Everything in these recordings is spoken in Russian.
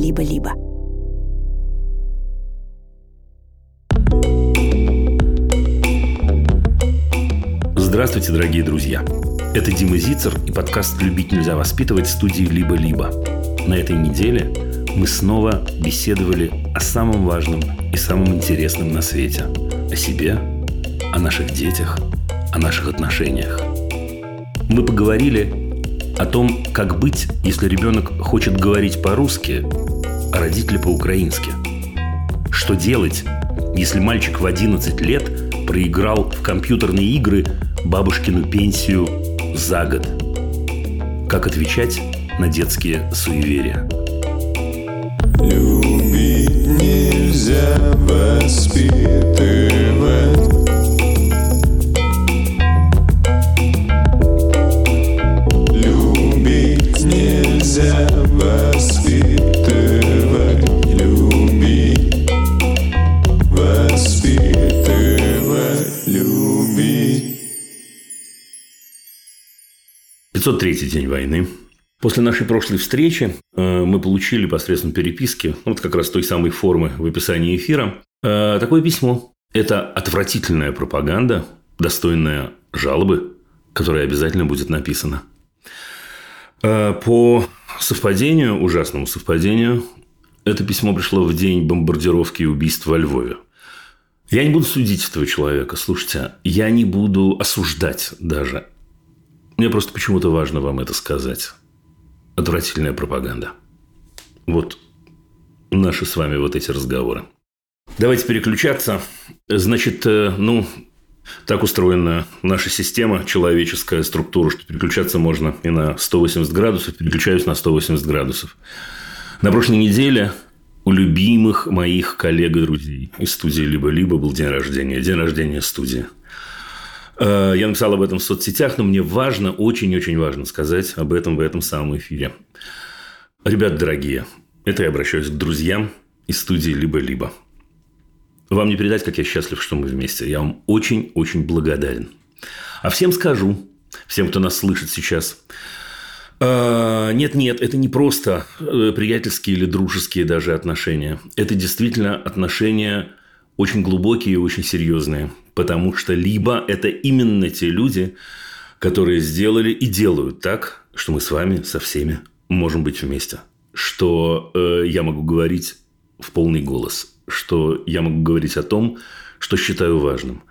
«Либо-либо». Здравствуйте, дорогие друзья! Это Дима Зицер и подкаст «Любить нельзя воспитывать» студии «Либо-либо». На этой неделе мы снова беседовали о самом важном и самом интересном на свете. О себе, о наших детях, о наших отношениях. Мы поговорили о том, как быть, если ребенок хочет говорить по-русски, а родители по-украински. Что делать, если мальчик в 11 лет проиграл в компьютерные игры бабушкину пенсию за год? Как отвечать на детские суеверия? Любить нельзя воспитывать 503 день войны. После нашей прошлой встречи э, мы получили посредством переписки, вот как раз той самой формы в описании эфира, э, такое письмо. Это отвратительная пропаганда, достойная жалобы, которая обязательно будет написана. Э, По совпадению, ужасному совпадению, это письмо пришло в день бомбардировки и убийств во Львове. Я не буду судить этого человека, слушайте, я не буду осуждать даже. Мне просто почему-то важно вам это сказать. Отвратительная пропаганда. Вот наши с вами вот эти разговоры. Давайте переключаться. Значит, э, ну, так устроена наша система, человеческая структура, что переключаться можно и на 180 градусов. Переключаюсь на 180 градусов. На прошлой неделе у любимых моих коллег и друзей из студии «Либо-либо» был день рождения. День рождения студии. Э, Я написал об этом в соцсетях, но мне важно, очень-очень важно сказать об этом в этом самом эфире. Ребят дорогие, это я обращаюсь к друзьям из студии «Либо-либо». Вам не передать, как я счастлив, что мы вместе. Я вам очень-очень благодарен. А всем скажу, всем, кто нас слышит сейчас, э, нет-нет, это не просто э, приятельские или дружеские даже отношения. Это действительно отношения очень глубокие и очень серьезные. Потому что либо это именно те люди, которые сделали и делают так, что мы с вами со всеми можем быть вместе. Что э, я могу говорить в полный голос. Что я могу говорить о том, что считаю важным.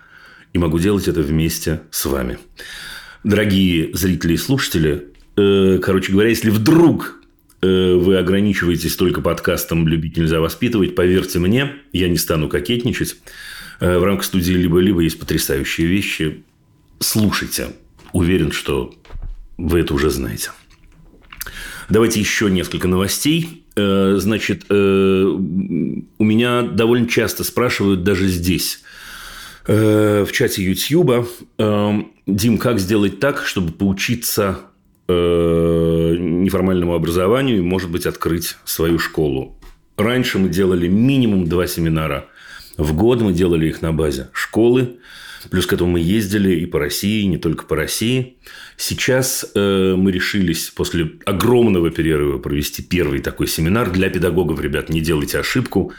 И могу делать это вместе с вами. Дорогие зрители и слушатели, э, короче говоря, если вдруг вы ограничиваетесь только подкастом «Любить нельзя воспитывать», поверьте мне, я не стану кокетничать. Э, В рамках студии «Либо-либо» есть потрясающие вещи. Слушайте. Уверен, что вы это уже знаете. Давайте еще несколько новостей. Э, Значит, э, у меня довольно часто спрашивают даже здесь, э, в чате э, Дим, как сделать так, чтобы поучиться э, неформальному образованию и, может быть, открыть свою школу? Раньше мы делали минимум два семинара в год, мы делали их на базе школы, Плюс к этому мы ездили и по России, и не только по России. Сейчас э, мы решились после огромного перерыва провести первый такой семинар для педагогов. Ребят, не делайте ошибку.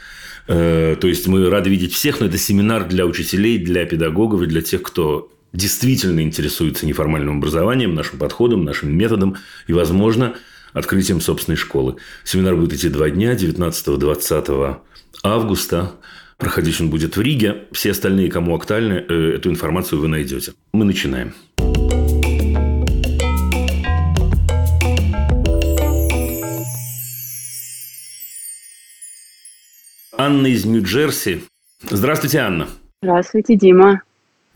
Э, то есть мы рады видеть всех, но это семинар для учителей, для педагогов и для тех, кто действительно интересуется неформальным образованием, нашим подходом, нашим методом и, возможно, открытием собственной школы. Семинар будет идти два дня, 19-20 августа. Проходить он будет в Риге. Все остальные, кому актуальны, э, эту информацию вы найдете. Мы начинаем. Анна из Нью-Джерси. Здравствуйте, Анна. Здравствуйте, Дима.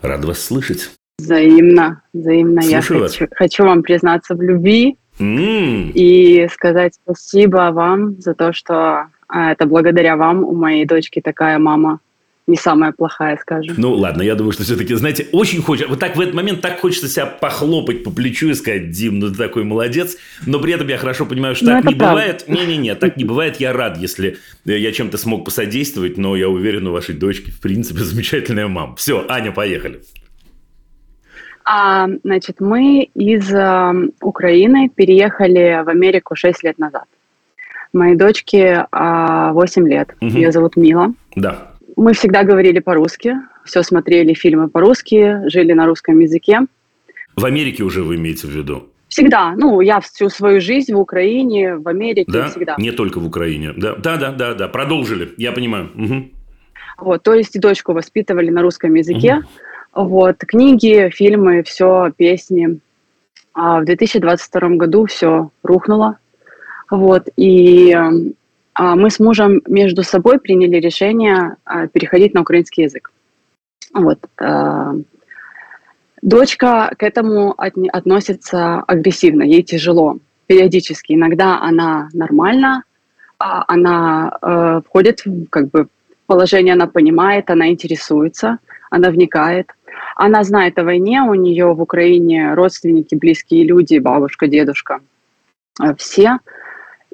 Рад вас слышать. Взаимно, взаимно. Я Слушаю вас. хочу, хочу вам признаться в любви М, и сказать спасибо вам за то, что а, это благодаря вам у моей дочки такая мама не самая плохая, скажем. Ну, ладно, я думаю, что все-таки, знаете, очень хочется, вот так в этот момент так хочется себя похлопать по плечу и сказать, Дим, ну ты такой молодец, но при этом я хорошо понимаю, что Ну, так это не бывает. Не-не-не, так не бывает. Я рад, если э, я чем-то смог посодействовать, но я уверен, у вашей дочки, в принципе, замечательная мама. Все, Аня, поехали. А, значит, мы из а, Украины переехали в Америку 6 лет назад. Моей дочке а, 8 лет. Мгм. Ее зовут Мила. Да. Мы всегда говорили по-русски, все смотрели фильмы по-русски, жили на русском языке. В Америке уже вы имеете в виду? Всегда. Ну, я всю свою жизнь в Украине, в Америке, Да? всегда. Не только в Украине. Да, да, да, да. да. Продолжили. Я понимаю. Мгм. Вот, то есть и дочку воспитывали на русском языке. Вот, книги, фильмы, все, песни. А в 2022 году все рухнуло. Вот, и мы с мужем между собой приняли решение а, переходить на украинский язык. Вот. а, Дочка к этому относится агрессивно, ей тяжело, периодически. Иногда она нормально, а, она э, входит в как бы положение, она понимает, она интересуется, она вникает. Она знает о войне, у нее в Украине родственники, близкие люди, бабушка, дедушка, э, все.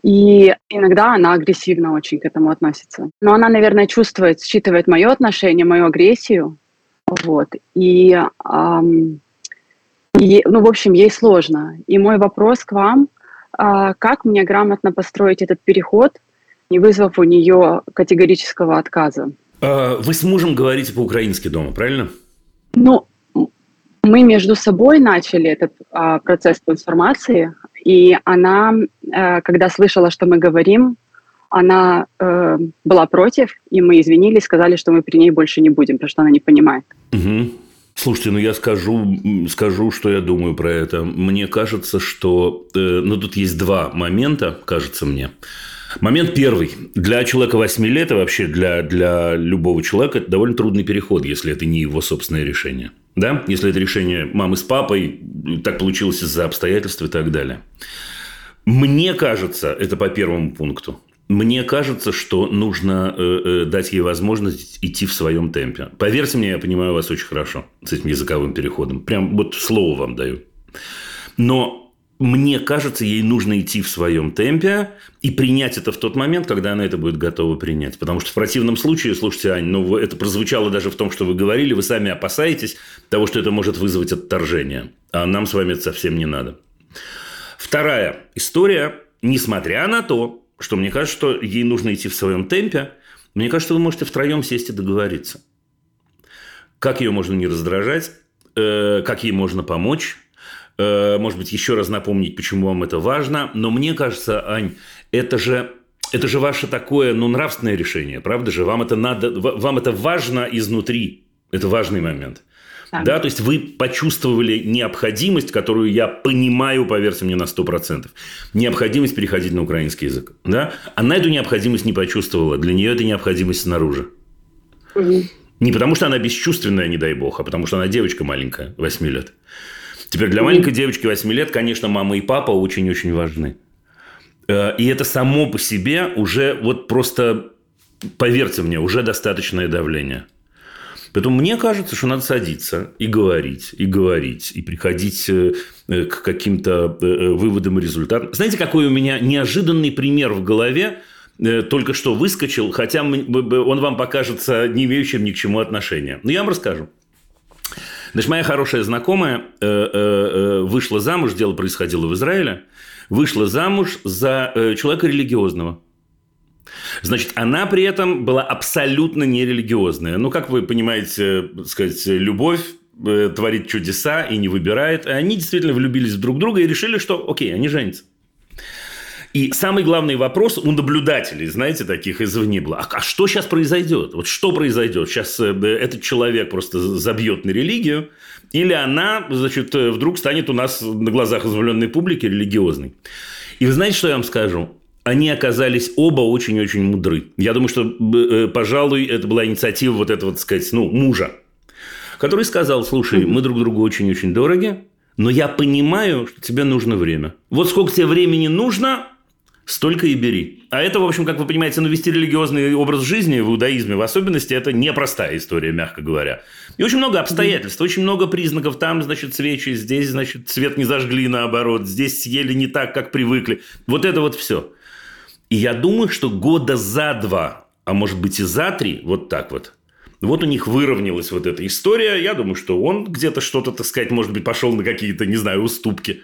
И иногда она агрессивно очень к этому относится. Но она, наверное, чувствует, считывает мое отношение, мою агрессию. Вот. И, ам, и, ну, в общем, ей сложно. И мой вопрос к вам, а, как мне грамотно построить этот переход, не вызвав у нее категорического отказа? А, Вы с мужем говорите по-украински дома, правильно? Ну, мы между собой начали этот а, процесс трансформации, и она, э, когда слышала, что мы говорим, она э, была против, и мы извинились, сказали, что мы при ней больше не будем, потому что она не понимает. Мгм. Слушайте, ну я скажу, скажу, что я думаю про это. Мне кажется, что... э, ну, тут есть два момента, кажется мне. Момент первый. Для человека 8 лет и вообще для, для любого человека это довольно трудный переход, если это не его собственное решение. Да? Если это решение мамы с папой, так получилось из-за обстоятельств и так далее. Мне кажется, это по первому пункту, мне кажется, что нужно э, э, дать ей возможность идти в своем темпе. Поверьте мне, я понимаю вас очень хорошо с этим языковым переходом. Прям вот слово вам даю. Но мне кажется, ей нужно идти в своем темпе и принять это в тот момент, когда она это будет готова принять. Потому что в противном случае, слушайте, Ань, ну это прозвучало даже в том, что вы говорили, вы сами опасаетесь того, что это может вызвать отторжение. А нам с вами это совсем не надо. Вторая история, несмотря на то, что мне кажется, что ей нужно идти в своем темпе, мне кажется, вы можете втроем сесть и договориться. Как ее можно не раздражать, э, как ей можно помочь, может быть, еще раз напомнить, почему вам это важно. Но мне кажется, Ань, это же, это же ваше такое, ну, нравственное решение, правда же? Вам это надо, ва- вам это важно изнутри. Это важный момент. Так. Да, то есть вы почувствовали необходимость, которую я понимаю, поверьте мне, на 100%. Необходимость переходить на украинский язык. Да? Она эту необходимость не почувствовала. Для нее это необходимость снаружи. Не потому, что она бесчувственная, не дай бог, а потому, что она девочка маленькая, 8 лет. Теперь для маленькой девочки 8 лет, конечно, мама и папа очень-очень важны. Э, И это само по себе уже вот просто, поверьте мне, уже достаточное давление. Поэтому мне кажется, что надо садиться и говорить, и говорить, и приходить э, э, к каким-то выводам и результатам. Знаете, какой у меня неожиданный пример в голове только что выскочил, хотя он вам покажется не имеющим ни к чему отношения. Но я вам расскажу. Значит, моя хорошая знакомая э, э, э, вышла замуж, дело происходило в Израиле, вышла замуж за человека религиозного. Значит, она при этом была абсолютно нерелигиозная. Ну, как вы понимаете, сказать, любовь творит чудеса и не выбирает. И они действительно влюбились друг друга и решили, что окей, они женятся. И самый главный вопрос у наблюдателей, знаете, таких извне был, а, а что сейчас произойдет? Вот что произойдет? Сейчас э, этот человек просто забьет на религию, или она, значит, э, вдруг станет у нас на глазах изволенной публики религиозной. И вы знаете, что я вам скажу? Они оказались оба очень-очень мудры. Я думаю, что, э, пожалуй, это была инициатива вот этого, так сказать, ну, мужа, который сказал, слушай, мы друг другу очень-очень дороги, но я понимаю, что тебе нужно время. Вот сколько тебе времени нужно, столько и бери. А это, в общем, как вы понимаете, ну, вести религиозный образ жизни в иудаизме, в особенности, это непростая история, мягко говоря. И очень много обстоятельств, очень много признаков. Там, значит, свечи, здесь, значит, свет не зажгли, наоборот, здесь съели не так, как привыкли. Вот это вот все. И я думаю, что года за два, а может быть и за три, вот так вот, вот у них выровнялась вот эта история. Я думаю, что он где-то что-то, так сказать, может быть, пошел на какие-то, не знаю, уступки.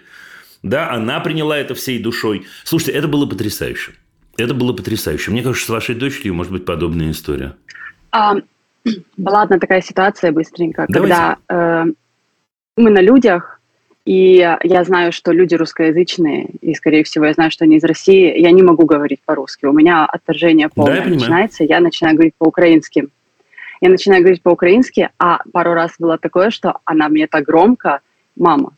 Да, она приняла это всей душой. Слушайте, это было потрясающе. Это было потрясающе. Мне кажется, с вашей дочерью может быть подобная история. А, была одна такая ситуация быстренько, Давайте. когда э, мы на людях, и я знаю, что люди русскоязычные, и, скорее всего, я знаю, что они из России, я не могу говорить по-русски. У меня отторжение полное я понимаю. начинается, я начинаю говорить по-украински. Я начинаю говорить по-украински, а пару раз было такое, что она мне так громко, мама,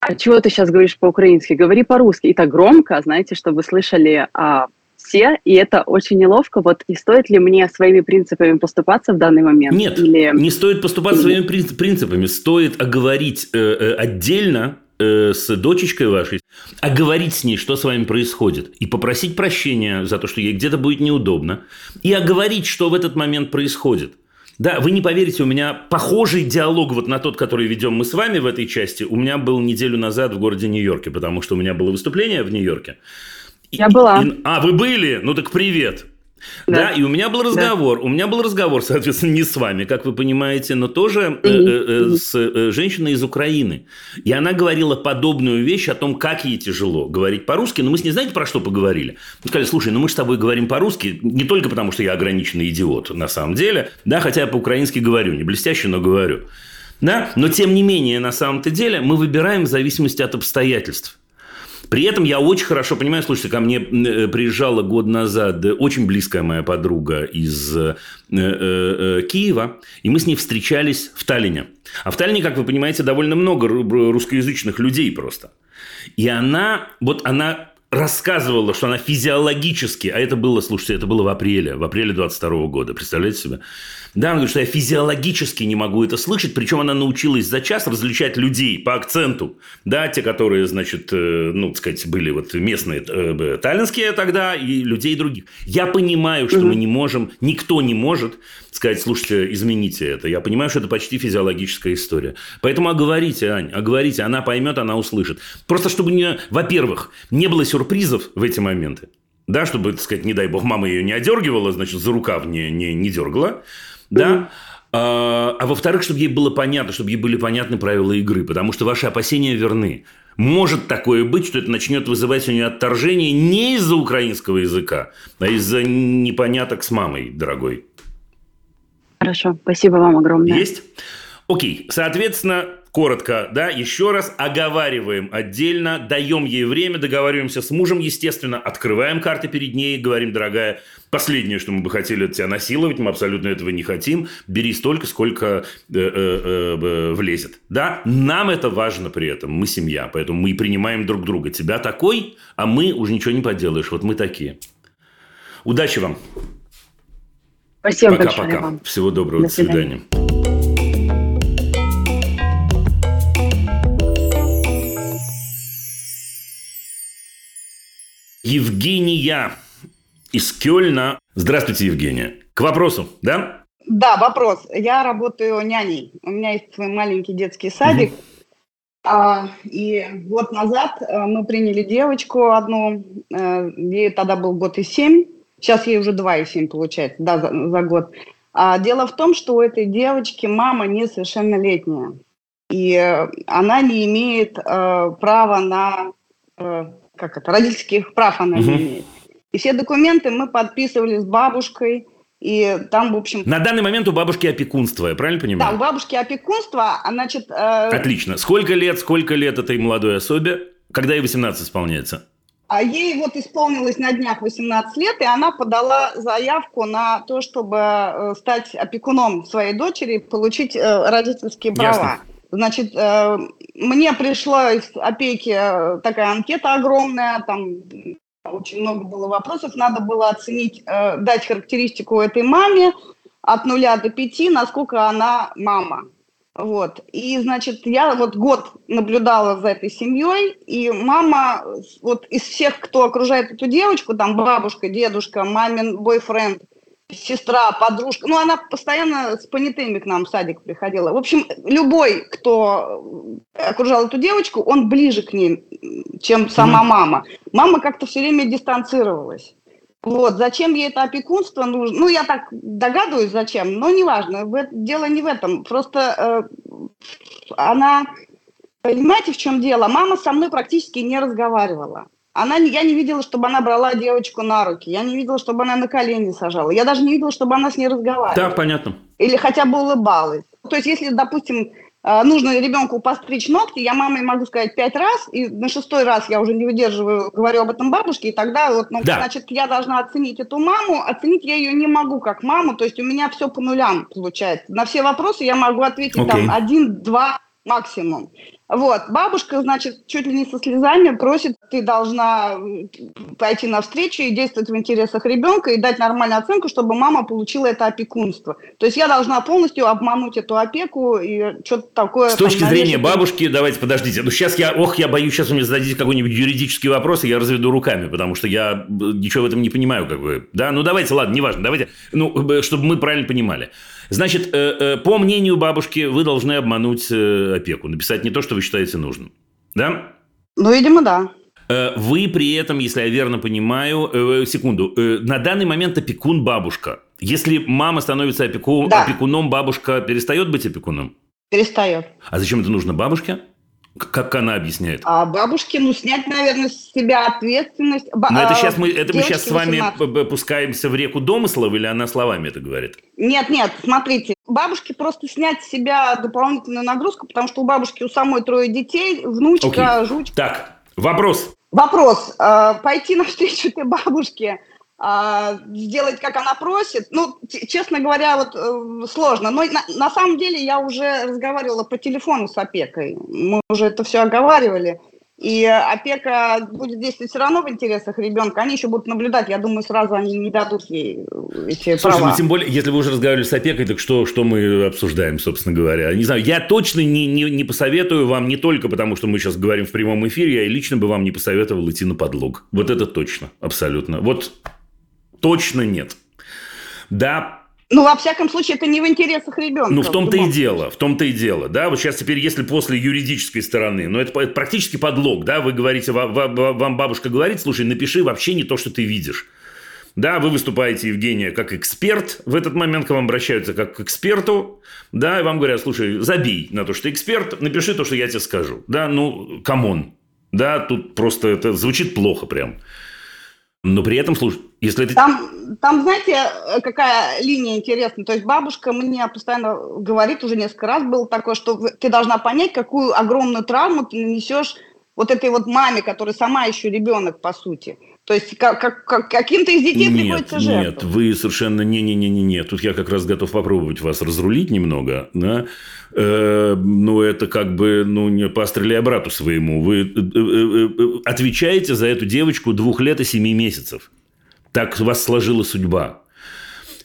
а чего ты сейчас говоришь по-украински? Говори по-русски. И так громко, знаете, чтобы слышали а, все, и это очень неловко. Вот и стоит ли мне своими принципами поступаться в данный момент? Нет, Или... не стоит поступать своими принц- принципами. Стоит оговорить э, э, отдельно э, с дочечкой вашей, оговорить с ней, что с вами происходит, и попросить прощения за то, что ей где-то будет неудобно, и оговорить, что в этот момент происходит. Да, вы не поверите, у меня похожий диалог вот на тот, который ведем мы с вами в этой части, у меня был неделю назад в городе Нью-Йорке, потому что у меня было выступление в Нью-Йорке. И- Я была. и- а, вы были? Ну так привет. Да. Да. и у меня был разговор. У меня был разговор, соответственно, не с вами, как вы понимаете, но тоже э, э, э, с э, женщиной из Украины. И она говорила подобную вещь о том, как ей тяжело говорить по-русски. Но мы с ней, знаете, про что поговорили? Мы сказали, слушай, ну мы с тобой говорим по-русски, не только потому, что я ограниченный идиот, на самом деле, да, хотя я по-украински говорю, не блестяще, но говорю. Да? Но тем не менее, на самом-то деле, мы выбираем в зависимости от обстоятельств. При этом я очень хорошо понимаю, слушайте, ко мне э, приезжала год назад э, очень близкая моя подруга из э, Киева, и мы с ней встречались в Таллине. А в Таллине, как вы понимаете, довольно много ру- русскоязычных людей просто. И она, вот она рассказывала, что она физиологически, а это было, слушайте, это было в апреле, в апреле 22 года, представляете себе? Да, она говорит, что я физиологически не могу это слышать, причем она научилась за час различать людей по акценту, да, те, которые, значит, э, ну, так сказать, были вот местные э, таллинские тогда, и людей других. Я понимаю, что мы не можем, никто не может сказать, слушайте, измените это. Я понимаю, что это почти физиологическая история. Поэтому оговорите, Ань, оговорите, она поймет, она услышит. Просто чтобы, не, во-первых, не было сюрпризов в эти моменты. Да, чтобы, так сказать, не дай бог, мама ее не одергивала, значит, за рукав не, не, не дергала. Да. А, а во-вторых, чтобы ей было понятно, чтобы ей были понятны правила игры, потому что ваши опасения верны. Может такое быть, что это начнет вызывать у нее отторжение не из-за украинского языка, а из-за непоняток с мамой, дорогой. Хорошо, спасибо вам огромное. Есть? Окей, соответственно, коротко, да, еще раз оговариваем отдельно, даем ей время, договариваемся с мужем, естественно, открываем карты перед ней, говорим, дорогая, последнее, что мы бы хотели от тебя насиловать, мы абсолютно этого не хотим, бери столько, сколько э, э, э, влезет, да, нам это важно при этом, мы семья, поэтому мы и принимаем друг друга, тебя такой, а мы уже ничего не поделаешь, вот мы такие. Удачи вам. Спасибо большое Пока-пока. вам. Всего доброго. До До свидания. Евгения из Кёльна. Здравствуйте, Евгения. К вопросу, да? Да, вопрос. Я работаю няней. У меня есть свой маленький детский садик. А, и год назад э, мы приняли девочку одну. э, Ей тогда был год и семь. Сейчас ей уже два и семь получается, да, за, за год. А дело в том, что у этой девочки мама несовершеннолетняя. И э, она не имеет э, права на... э, как это? Родительских прав она не имеет. И все документы мы подписывали с бабушкой. И там, в общем, На данный момент у бабушки опекунство, я правильно да, у понимаю? бабушки опекунство, а значит, э, Отлично. Сколько лет, сколько лет этой молодой особе? Когда ей 18 исполняется? а ей вот исполнилось на днях 18 лет, и она подала заявку на то, чтобы э, стать опекуном своей дочери и получить э, родительские права. Ясно. Значит, э, мне пришла из опеки э, такая анкета огромная, там очень много было вопросов, надо было оценить, э, дать характеристику этой маме от нуля до пяти, насколько она мама. Вот. И, значит, я вот год наблюдала за этой семьей, и мама, вот из всех, кто окружает эту девочку, там бабушка, дедушка, мамин бойфренд, сестра, подружка, ну, она постоянно с понятыми к нам в садик приходила. В общем, любой, кто окружал эту девочку, он ближе к ним, чем сама мама. Мама как-то все время дистанцировалась. Вот, зачем ей это опекунство нужно? Ну, я так догадываюсь, зачем, но неважно. Дело не в этом. Просто э, она, понимаете, в чем дело? Мама со мной практически не разговаривала. Она, я не видела, чтобы она брала девочку на руки. Я не видела, чтобы она на колени сажала. Я даже не видела, чтобы она с ней разговаривала. Да, понятно. Или хотя бы улыбалась. То есть, если, допустим, э, нужно ребенку постричь ногти, я маме могу сказать пять раз, и на шестой раз я уже не выдерживаю, говорю об этом бабушке, и тогда вот, ну, Да. значит, я должна оценить эту маму, оценить я ее не могу как маму, то есть у меня все по нулям получается. На все вопросы я могу ответить Окей. там один, два максимум. Вот, бабушка, значит, чуть ли не со слезами просит, ты должна пойти навстречу и действовать в интересах ребенка и дать нормальную оценку, чтобы мама получила это опекунство. То есть я должна полностью обмануть эту опеку и что-то такое... С там точки зрения навешать. бабушки, давайте подождите. Ну, сейчас я, ох, я боюсь, сейчас вы мне зададите какой-нибудь юридический вопрос, и я разведу руками, потому что я э, ничего в этом не понимаю, как бы. Да, ну давайте, ладно, неважно, давайте, ну, чтобы мы правильно понимали. Значит, э, э, по мнению бабушки, вы должны обмануть э, опеку, написать не то, что вы считаете нужным. Да? Ну, видимо, да. Вы при этом, если я верно понимаю, секунду, на данный момент опекун бабушка. Если мама становится опеку- Да. опекуном, бабушка перестает быть опекуном? Перестает. А зачем это нужно бабушке? Как она объясняет? А бабушке, ну, снять, наверное, с себя ответственность. Ба- Но это а, сейчас мы, это мы сейчас с вами 18. п- п- пускаемся в реку домыслов, или она словами это говорит? Нет, нет, смотрите, бабушке просто снять с себя дополнительную нагрузку, потому что у бабушки у самой трое детей, внучка, жучка. Так, вопрос. Вопрос. э, пойти навстречу этой бабушке, сделать, как она просит, ну, честно говоря, вот э, сложно. Но на, на самом деле я уже разговаривала по телефону с опекой. Мы уже это все оговаривали. И опека будет действовать все равно в интересах ребенка. Они еще будут наблюдать. Я думаю, сразу они не дадут ей э, эти Слушай, права. ну тем более, если вы уже разговаривали с опекой, так что, что мы обсуждаем, собственно говоря? Не знаю, я точно не, не, не посоветую вам, не только потому, что мы сейчас говорим в прямом эфире, я и лично бы вам не посоветовал идти на подлог. Вот это точно, абсолютно. Вот точно нет. Да, Ну, во всяком случае, это не в интересах ребенка. Ну, в том-то и дело, в том-то и дело, да, вот сейчас теперь, если после юридической стороны, ну, это, это практически подлог, да, вы говорите, ва- ва- ва- вам бабушка говорит, слушай, напиши вообще не то, что ты видишь. Да, вы выступаете, Евгения, как эксперт, в этот момент к вам обращаются как к эксперту, да, и вам говорят, слушай, забей на то, что ты эксперт, напиши то, что я тебе скажу, да, ну, come on, да, тут просто это звучит плохо прям. Но при этом, слушай, если это... Там, там, знаете, какая линия интересная? То есть бабушка мне постоянно говорит, уже несколько раз было такое, что ты должна понять, какую огромную травму ты нанесешь вот этой вот маме, которая сама еще ребенок, по сути. То есть как, как- как- каким-то из детей Нет, приходится нет, жертвовать. вы совершенно не-не-не-не-не. Тут я как раз готов попробовать вас разрулить немного. Да? Э, ну, это как бы, ну, не пострели брату своему. Вы э, э, э, отвечаете за эту девочку двух лет и семи месяцев. Так вас сложила судьба.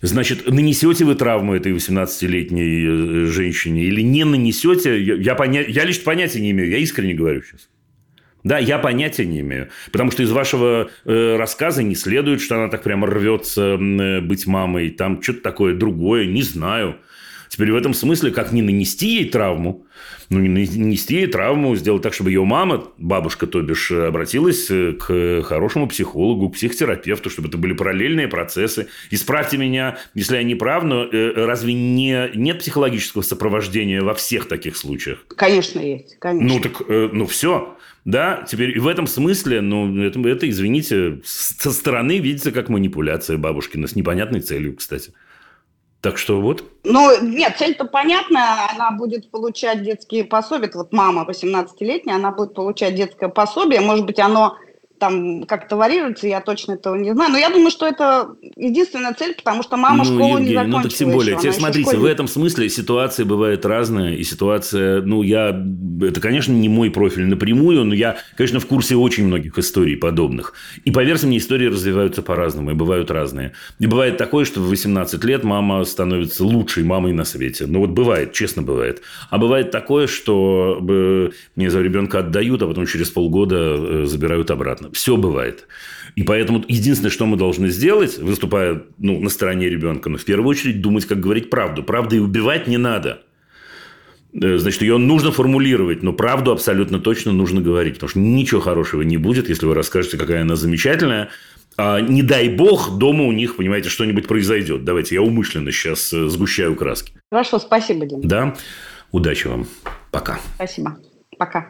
Значит, нанесете вы травму этой 18-летней э, женщине или не нанесете, я, я, поня- я лично понятия не имею, я искренне говорю сейчас. Да, я понятия не имею. Потому что из вашего э, рассказа не следует, что она так прямо рвется э, быть мамой. Там что-то такое другое, не знаю. Теперь в этом смысле, как не нанести ей травму, ну, не нанести ей травму, сделать так, чтобы ее мама, бабушка, то бишь, э, обратилась э, к хорошему психологу, к психотерапевту, чтобы это были параллельные процессы. Исправьте меня, если я не прав, но э, разве не, нет психологического сопровождения во всех таких случаях? Конечно, есть. Конечно. Ну, так, ну, все. Да, теперь в этом смысле, ну, это, это, извините, со стороны видится как манипуляция бабушкина с непонятной целью, кстати. Так что вот. Ну, нет, цель-то понятная, она будет получать детские пособия. Вот мама 18-летняя, она будет получать детское пособие. Может быть, оно там как-то варьируется, я точно этого не знаю. Но я думаю, что это единственная цель, потому что мама ну, школу не Евгений, закончила ну, так тем более. еще, Теперь смотрите, в школьник. этом смысле ситуация бывает разная. И ситуация, ну, я... Это, конечно, не мой профиль напрямую, но я, конечно, в курсе очень многих историй подобных. И, поверьте мне, истории развиваются по-разному, и бывают разные. И бывает такое, что в 18 лет мама становится лучшей мамой на свете. Ну, вот бывает, честно бывает. А бывает такое, что э, мне за ребенка отдают, а потом через полгода э, забирают обратно. Все бывает. И поэтому единственное, что мы должны сделать, выступая ну, на стороне ребенка, ну, в первую очередь думать, как говорить правду. Правда и убивать не надо. Э, Значит, ее нужно формулировать, но правду абсолютно точно нужно говорить. Потому что ничего хорошего не будет, если вы расскажете, какая она замечательная. А не дай бог, дома у них, понимаете, что-нибудь произойдет. Давайте, я умышленно сейчас э, сгущаю краски. Хорошо, спасибо, Дим. Да? Удачи вам. Пока. Спасибо. Пока.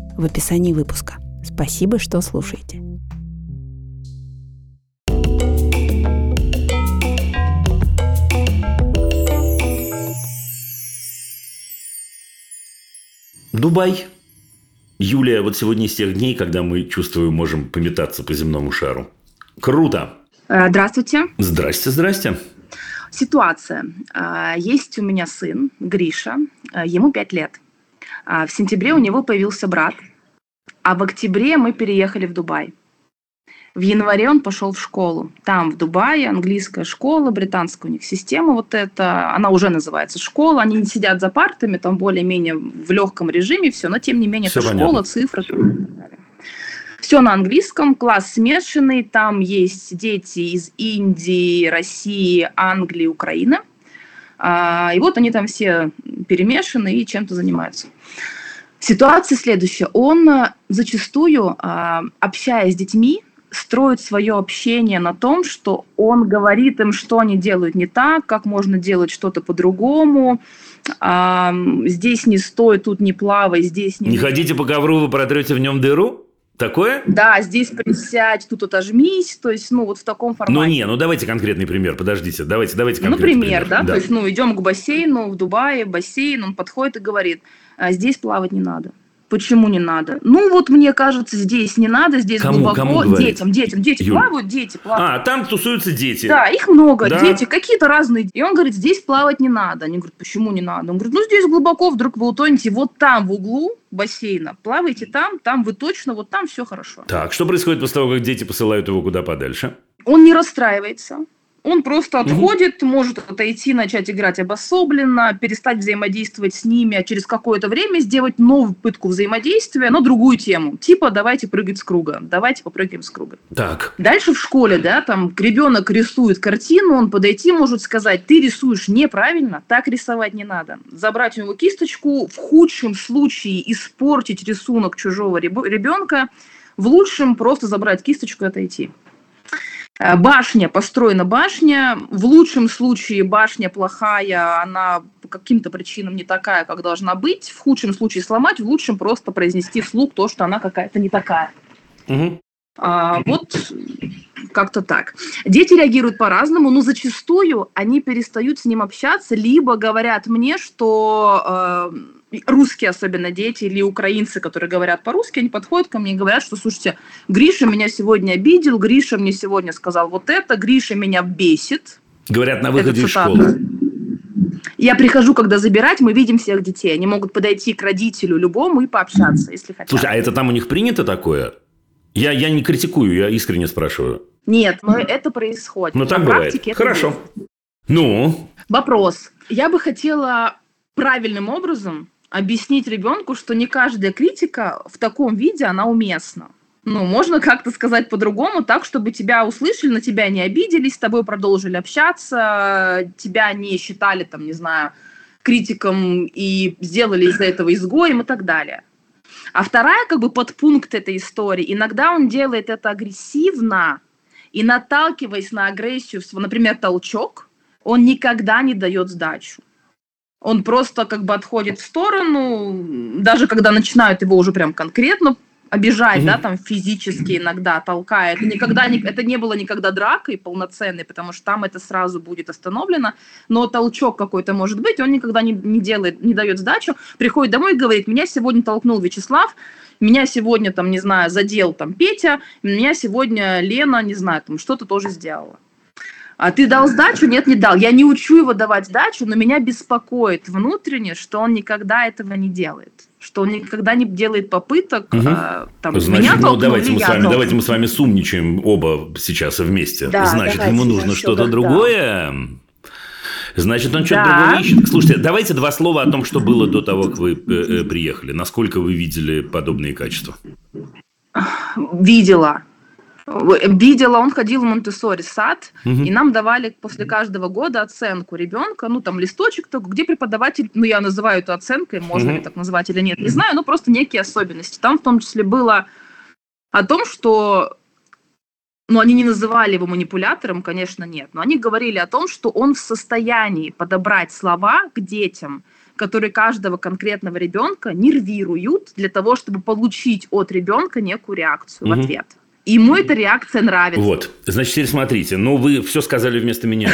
в описании выпуска. Спасибо, что слушаете. Дубай. Юлия, вот сегодня из тех дней, когда мы, чувствую, можем пометаться по земному шару. Круто. Э, Здравствуйте. Здрасте, здрасте. Ситуация. А, Есть у меня сын Гриша, а, ему 5 лет. А, В сентябре у него появился брат, а в октябре мы переехали в Дубай. В январе он пошел в школу. Там, в Дубае, английская школа, британская у них система вот эта. Она уже называется школа. Они не сидят за партами, там более-менее в легком режиме все, но тем не менее Всё это понятно. школа, цифры. Все на английском, класс смешанный, там есть дети из Индии, России, Англии, Украины. А, И вот они там все перемешаны и чем-то занимаются. Ситуация следующая. Он э, зачастую, а, общаясь с детьми, строит свое общение на том, что он говорит им, что они делают не так, как можно делать что-то по-другому. А, Здесь не стой, тут не плавай, здесь не... Не ходите по ковру, вы протрете в нем дыру? Такое? Да, здесь присядь, тут отожмись, то есть, ну, вот в таком формате. Ну не, ну давайте конкретный пример, подождите, давайте, давайте Ну, конкретный например, пример. да, то есть, ну, идем к бассейну в Дубае, бассейн, он подходит и говорит, «А, здесь плавать не надо. Почему не надо? Ну, вот мне кажется, здесь не надо, здесь Кому- глубоко. кому говорит? детям, детям, дети Юль. плавают, дети плавают. А, там тусуются дети. Да, их много, Да. дети, какие-то разные. И он говорит, здесь плавать не надо. Они говорят, почему не надо? Он говорит, ну здесь глубоко, вдруг вы утонете, вот там в углу бассейна. Плавайте там, там вы точно, вот там все хорошо. Так, что происходит после того, как дети посылают его куда подальше? Он не расстраивается. Он просто отходит, может отойти, начать играть обособленно, перестать взаимодействовать с ними, а через какое-то время сделать новую попытку взаимодействия, но другую тему. Типа, давайте прыгать с круга, давайте попрыгаем с круга. Так, Дальше в школе, да, там ребенок рисует картину, он подойти может сказать, ты рисуешь неправильно, так рисовать не надо. Забрать у него кисточку, в худшем случае испортить рисунок чужого ребенка, в лучшем просто забрать кисточку и отойти. Э, Башня, построена башня. В лучшем случае башня плохая, она по каким-то причинам не такая, как должна быть. В худшем случае сломать, в лучшем просто произнести вслух то, что она какая-то не такая. Мгм. А, вот как-то так. Дети реагируют по-разному, но зачастую они перестают с ним общаться, либо говорят мне, что э, русские особенно дети или украинцы, которые говорят по-русски, они подходят ко мне и говорят, что, слушайте, Гриша меня сегодня обидел, Гриша мне сегодня сказал вот это, Гриша меня бесит. говорят на выходе из школы. Я прихожу, когда забирать, мы видим всех детей. Они могут подойти к родителю любому и пообщаться, если хотят. Слушай, а это там у них принято такое? Я, я не критикую, я искренне спрашиваю. Нет, но это происходит. Ну, так На бывает. практике Хорошо. есть. Ну, Вопрос. Я бы хотела правильным образом объяснить ребенку, что не каждая критика в таком виде, она уместна. Ну, можно как-то сказать по-другому, так, чтобы тебя услышали, на тебя не обиделись, с тобой продолжили общаться, тебя не считали, там, не знаю, критиком и сделали из-за этого изгоем и так далее. А вторая, как бы, подпункт этой истории, иногда он делает это агрессивно, и наталкиваясь на агрессию, например, толчок, он никогда не дает сдачу. Он просто как бы отходит в сторону, даже когда начинают его уже прям конкретно обижать, Мгм. да, там физически иногда толкает. Никогда не, это не было никогда дракой полноценной, потому что там это сразу будет остановлено, но толчок какой-то может быть, он никогда не, не делает, не дает сдачу, приходит домой и говорит, меня сегодня толкнул Вячеслав, меня сегодня, там, не знаю, задел там Петя, меня сегодня Лена, не знаю, там что-то тоже сделала. А ты дал сдачу? Нет, не дал. Я не учу его давать сдачу, но меня беспокоит внутренне, что он никогда этого не делает. Что он никогда не делает попыток Мгм. а, там, значит, меня ну, давайте мы, с вами, давайте мы с вами сумничаем оба сейчас вместе. Да, значит, ему нужно что-то другое. Значит, он что-то Да. другое ищет. Слушайте, давайте два слова о том, что было до того, как вы э, э, приехали. Насколько вы видели подобные качества? Видела. Видела, он ходил в Монтессори сад, Мгм. и нам давали после каждого года оценку ребенка, ну там листочек только, где преподаватель, ну я называю это оценкой, можно Мгм. ли так назвать или нет, не знаю, но просто некие особенности. Там в том числе было о том, что ну, они не называли его манипулятором, конечно, нет, но они говорили о том, что он в состоянии подобрать слова к детям, которые каждого конкретного ребенка нервируют для того, чтобы получить от ребенка некую реакцию Мгм. в ответ. Ему эта реакция нравится. Вот. Значит, теперь смотрите. Ну, вы все сказали вместо меня.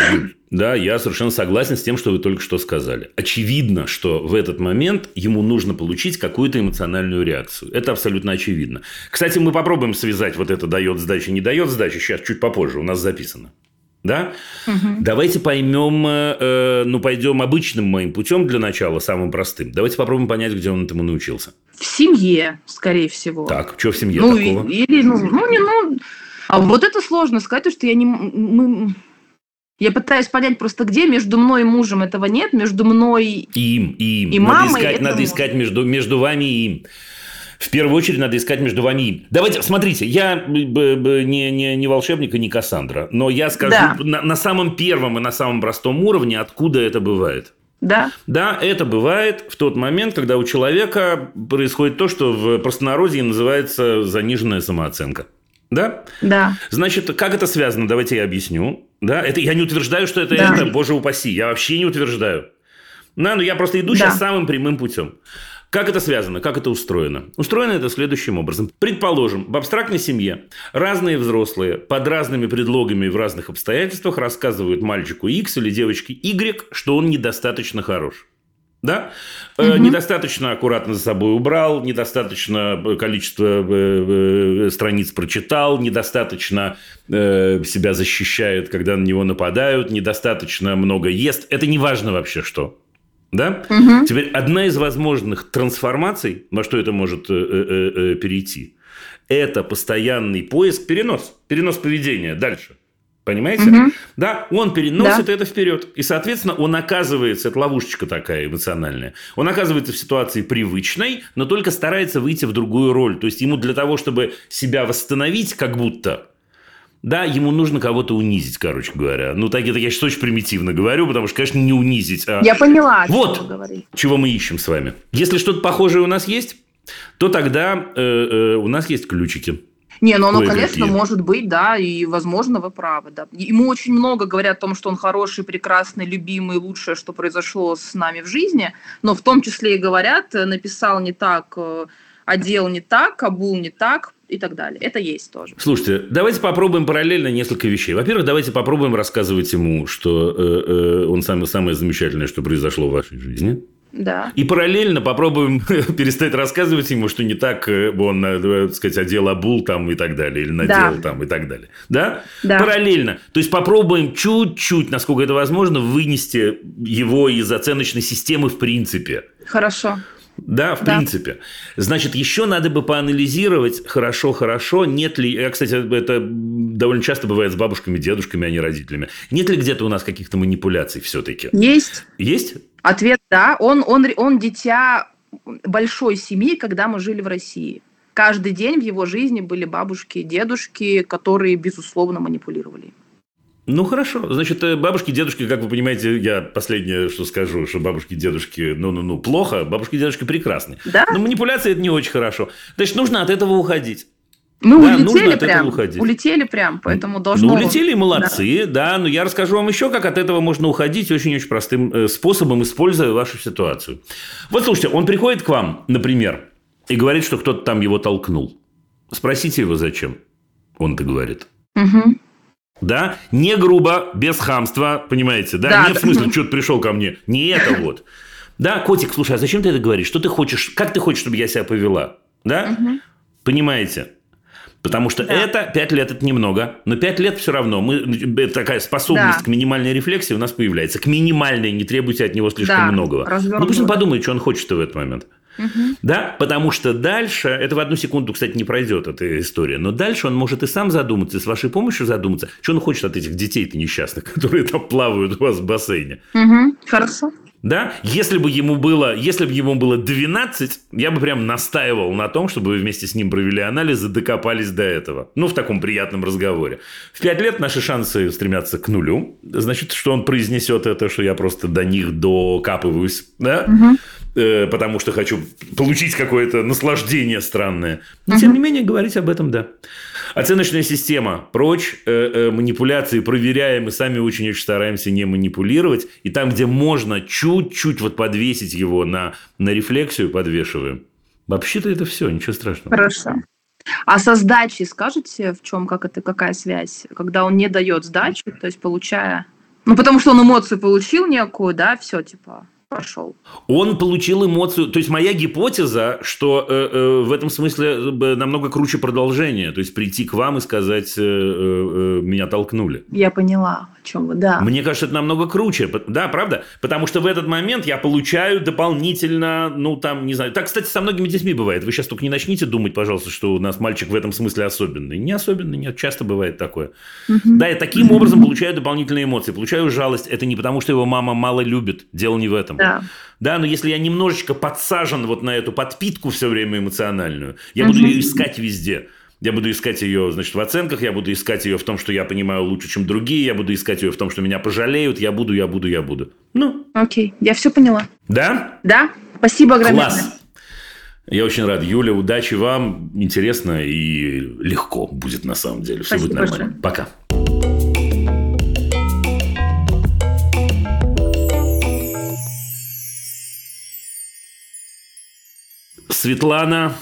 Да, я совершенно согласен с тем, что вы только что сказали. Очевидно, что в этот момент ему нужно получить какую-то эмоциональную реакцию. Это абсолютно очевидно. Кстати, мы попробуем связать вот это дает сдачи, не дает сдачи. Сейчас, чуть попозже, у нас записано. Да? Мгм. Давайте поймем, э, э, ну, пойдем обычным моим путем для начала, самым простым. Давайте попробуем понять, где он этому научился. В семье, скорее всего. Так, что в семье ну, такого? или, ну, ну, не, ну, а вот это сложно сказать, потому что я не, мы, я пытаюсь понять просто, где между мной и мужем этого нет, между мной И им, и им. И надо мамой искать, надо искать между, между вами и им. В первую очередь надо искать между вами им. Давайте, смотрите, я б- не, не, не волшебник и не Кассандра, но я скажу Да. на, на самом первом и на самом простом уровне, откуда это бывает. да, Да, это бывает в тот момент, когда у человека происходит то, что в простонародье называется заниженная самооценка. Да? да, Значит, как это связано? Давайте я объясню. Да, это я не утверждаю, что это Да. это, боже упаси. Я вообще не утверждаю. Да, но я просто иду Да. сейчас самым прямым путем. Как это связано? Как это устроено? Устроено это следующим образом. Предположим, в абстрактной семье разные взрослые под разными предлогами в разных обстоятельствах рассказывают мальчику X или девочке Y, что он недостаточно хорош. Да? Э, Мгм. недостаточно аккуратно за собой убрал, недостаточно э, количество э, э, страниц прочитал, недостаточно себя защищает, когда на него нападают, недостаточно много ест. Это не важно вообще что. Да? Мгм. Теперь одна из возможных трансформаций, во что это может э, э, э, перейти, это постоянный поиск, перенос, перенос поведения дальше. Понимаете? Мгм. Да, он переносит это вперед. И, соответственно, он оказывается, это ловушечка такая эмоциональная, он оказывается в ситуации привычной, но только старается выйти в другую роль. То есть, ему для того, чтобы себя восстановить, как будто, да, ему нужно кого-то унизить, короче говоря. Ну, так это я сейчас очень примитивно говорю, потому что, конечно, не унизить, а я поняла, Вот. говорите. чего мы ищем с вами. Если что-то похожее у нас есть, то тогда э, э, у нас есть ключики. Не, ну оно, конечно, может быть, да, и, возможно, вы правы, да. Ему очень много говорят о том, что он хороший, прекрасный, любимый, лучшее, что произошло с нами в жизни, но в том числе и говорят, э, написал не так, э, одел не так, обул не так и так далее. Это есть тоже. Слушайте, давайте попробуем параллельно несколько вещей. Во-первых, давайте попробуем рассказывать ему, что э, э, он самое, самое замечательное, что произошло в вашей жизни. Да. И параллельно попробуем перестать рассказывать ему, что не так э, он, э, так сказать, одел обул там и так далее, или надел Да. там и так далее. Да? Да. Параллельно. То есть попробуем чуть-чуть, насколько это возможно, вынести его из оценочной системы в принципе. Хорошо. Да, в Да. принципе. Значит, еще надо бы поанализировать хорошо-хорошо, нет ли, я, кстати, это довольно часто бывает с бабушками, дедушками, а не родителями, нет ли где-то у нас каких-то манипуляций все-таки? Есть. Есть? Ответ да. Он, он, он дитя большой семьи, когда мы жили в России. Каждый день в его жизни были бабушки и дедушки, которые, безусловно, манипулировали. Ну, хорошо. Значит, э, бабушки, дедушки, как вы понимаете, я последнее, что скажу, что бабушки, дедушки, ну-ну-ну, плохо, бабушки, дедушки прекрасны. Да? Но манипуляция – это не очень хорошо. Значит, нужно от этого уходить. Мы Да, улетели прям. Улетели прям, поэтому должно... Ну, улетели, молодцы, да. но я расскажу вам еще, как от этого можно уходить очень-очень простым э, способом, используя вашу ситуацию. Вот слушайте, он приходит к вам, например, и говорит, что кто-то там его толкнул. Спросите его, зачем. Он это говорит. Мгм. Да? Не грубо, без хамства, понимаете, да? Да, Нет да. в смысле, что ты пришел ко мне. Не это вот. Да, котик, слушай, а зачем ты это говоришь? Что ты хочешь? Как ты хочешь, чтобы я себя повела? Да? Мгм. Понимаете? Потому что Да. это 5 лет это немного, но 5 лет все равно. Мы, э, такая способность Да. к минимальной рефлексии у нас появляется. К минимальной, не требуйте от него слишком Да, многого. развернуто. Ну пусть он подумает, что он хочет в этот момент. Мгм. Да, потому что дальше, это в одну секунду, кстати, не пройдет эта история, но дальше он может и сам задуматься, и с вашей помощью задуматься, что он хочет от этих детей-то несчастных, которые там плавают у вас в бассейне. Мгм. Хорошо. Да, если бы ему было, если бы ему было 12, я бы прям настаивал на том, чтобы вы вместе с ним провели анализы, докопались до этого. Ну, в таком приятном разговоре. В 5 лет наши шансы стремятся к нулю. Значит, что он произнесет это, что я просто до них докапываюсь, да? Мгм. Э, потому что хочу получить какое-то наслаждение странное. Но, тем не менее, говорить об этом, да. Оценочная система. Прочь э, э, манипуляции проверяем и сами очень-очень стараемся не манипулировать. И там, где можно чуть-чуть вот подвесить его на, на рефлексию, подвешиваем. Вообще-то это все, ничего страшного. Хорошо. А со сдачей скажете, в чем, как это, какая связь? Когда он не дает сдачу, то есть получая... Ну, потому что он эмоцию получил некую, да, все, типа, пошел. Он получил эмоцию. То есть моя гипотеза, что э, э, в этом смысле э, намного круче продолжение. То есть прийти к вам и сказать, э, э, э, меня толкнули. Я поняла, чем вы, да. Мне кажется, это намного круче. Да, правда? Потому что в этот момент я получаю дополнительно, ну, там, не знаю. Так, кстати, со многими детьми бывает. Вы сейчас только не начните думать, пожалуйста, что у нас мальчик в этом смысле особенный. Не особенный, нет, часто бывает такое. Мгм. Да, я таким образом получаю дополнительные эмоции. Получаю жалость. Это не потому, что его мама мало любит. Дело не в этом. Да. Да, но если я немножечко подсажен вот на эту подпитку все время эмоциональную, я буду Мгм. ее искать везде. Я буду искать ее, значит, в оценках, я буду искать ее в том, что я понимаю лучше, чем другие, я буду искать ее в том, что меня пожалеют, я буду, я буду, я буду. Ну, Окей, я все поняла. да? Да? Спасибо огромное. Класс. Я очень рад. Юля, удачи вам. Интересно и легко будет на самом деле. Все Спасибо будет нормально. большое. Пока. Светлана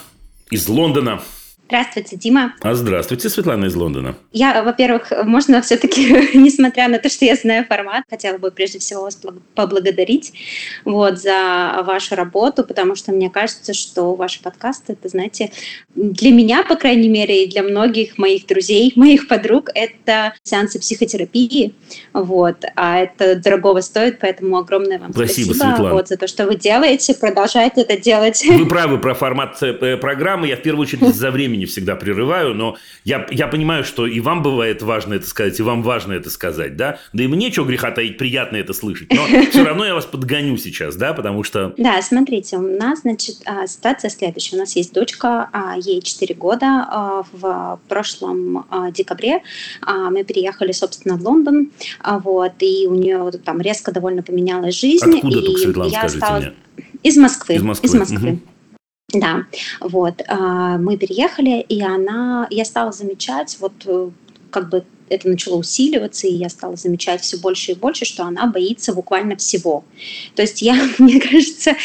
из Лондона. Здравствуйте, Дима. А здравствуйте, Светлана из Лондона. Я, во-первых, можно все-таки, несмотря на то, что я знаю формат, хотела бы прежде всего вас благ- поблагодарить вот, за вашу работу, потому что мне кажется, что ваши подкасты, это, знаете, для меня, по крайней мере, и для многих моих друзей, моих подруг, это сеансы психотерапии, вот, а это дорогого стоит, поэтому огромное вам Спасибо, спасибо, Светлана. вот, за то, что вы делаете, продолжайте это делать. Вы правы про формат э, программы. Я в первую очередь за времени всегда прерываю, но я, я понимаю, что и вам бывает важно это сказать, и вам важно это сказать, да? Да и мне, что греха таить, приятно это слышать. Но все равно я вас подгоню сейчас, да, потому что... Да, смотрите, у нас, значит, а, ситуация следующая. У нас есть дочка, а, ей 4 года. А, В прошлом декабре мы переехали, собственно, в Лондон, вот, и у нее там резко довольно поменялась жизнь. Откуда и только, Светлана, я скажите осталась- мне? Из Москвы. Из Москвы, мгм. Да, вот, а, мы переехали, и она, я стала замечать, вот, э, как бы это начало усиливаться, и я стала замечать все больше и больше, что она боится буквально всего. То есть я, мне кажется,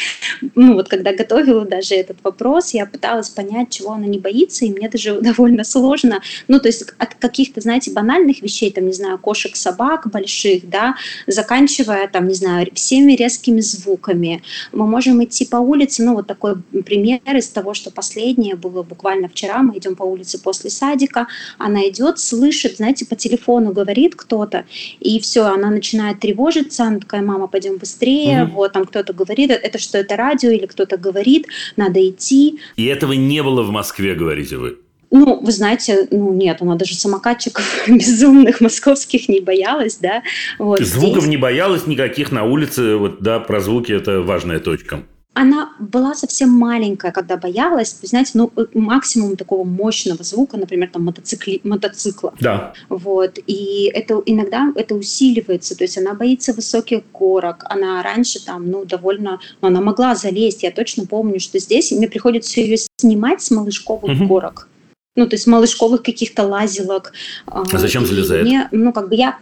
ну вот когда готовила даже этот вопрос, я пыталась понять, чего она не боится, и мне даже довольно сложно. Ну, то есть от каких-то, знаете, банальных вещей, там, не знаю, кошек, собак больших, да, заканчивая, там, не знаю, всеми резкими звуками. Мы можем идти по улице, ну, вот такой пример из того, что последнее было буквально вчера, мы идем по улице после садика, она идет, слышит, знаете, по телефону говорит кто-то, и все, она начинает тревожиться, она такая, мама, пойдем быстрее, Мгм. вот там кто-то говорит, это что, это радио, или кто-то говорит, надо идти. И этого не было в Москве, говорите вы. Ну, вы знаете, ну нет, она даже самокатчиков безумных московских не боялась, да. Вот Звуков здесь. не боялась никаких на улице. Вот, да, про звуки это важная точка. Она была совсем маленькая, когда боялась, знаете, ну э, максимум такого мощного звука, например, там мотоцикли, мотоцикла. Да. Вот. И это иногда это усиливается. То есть она боится высоких горок. Она раньше там, ну, довольно... Ну, она могла залезть. Я точно помню, что здесь мне приходится ее снимать с малышковых Мгм. горок. Ну, то есть малышковых каких-то лазилок. А зачем И залезает? Мне, ну, как бы я...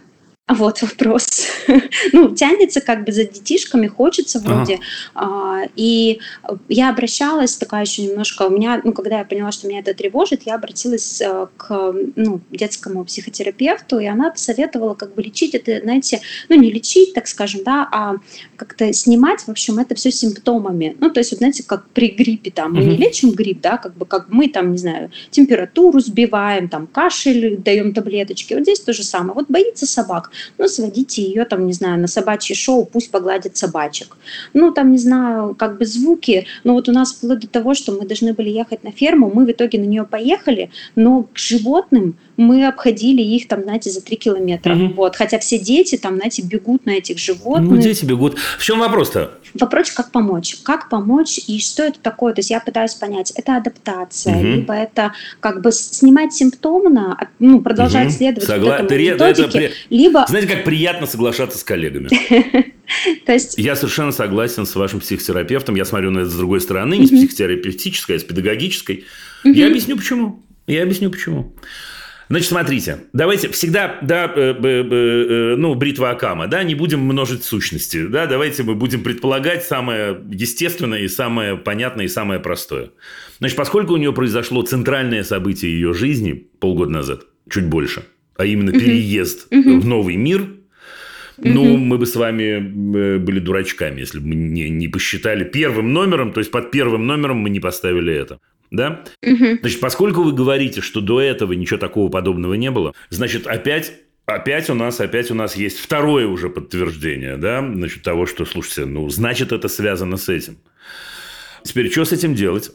А вот вопрос. ну, тянется как бы за детишками, хочется Ага. вроде. А, и я обращалась, такая еще немножко, у меня, ну, когда я поняла, что меня это тревожит, я обратилась э, к ну, детскому психотерапевту, и она посоветовала как бы лечить это, знаете, ну, не лечить, так скажем, да, а как-то снимать, в общем, это все симптомами. Ну, то есть, вот, знаете, как при гриппе там, мы не Мгм. лечим грипп, да, как бы как мы там, не знаю, температуру сбиваем, там, кашель, даем таблеточки. Вот здесь то же самое. Вот боится собак. Ну, сводите ее, там, не знаю, на собачье шоу, пусть погладит собачек. Ну, там, не знаю, как бы звуки, но вот у нас вплоть до того, что мы должны были ехать на ферму, мы в итоге на нее поехали, но к животным мы обходили их там, знаете, за три километра. Мгм. Вот. Хотя все дети там, знаете, бегут на этих животных. Ну, дети бегут. В чем вопрос-то? Вопрос, как помочь? Как помочь и что это такое? То есть я пытаюсь понять, это адаптация, Мгм. либо это как бы снимать симптомно, а, ну, продолжать Мгм. следовать вот Согла- этому Ты ре- это методике, при- либо, Знаете, как приятно соглашаться с коллегами. то есть, Я совершенно согласен с вашим психотерапевтом. Я смотрю на это с другой стороны, не с психотерапевтической, а с педагогической. Я объясню почему. Я объясню почему. Значит, смотрите, давайте всегда, да, э, э, э, ну, бритва Акама, да, не будем множить сущности, да, давайте мы будем предполагать самое естественное и самое понятное и самое простое. Значит, поскольку у нее произошло центральное событие ее жизни полгода назад, чуть больше, а именно переезд в новый мир, ну, мы бы с вами э, были дурачками, если бы мы не, не посчитали первым номером, то есть под первым номером мы не поставили это. Да? мгм, Значит, поскольку вы говорите, что до этого ничего такого подобного не было, значит, опять Опять у нас, опять у нас есть второе уже подтверждение, да, значит, того, что, слушайте, ну, значит, это связано с этим. Теперь, что с этим делать?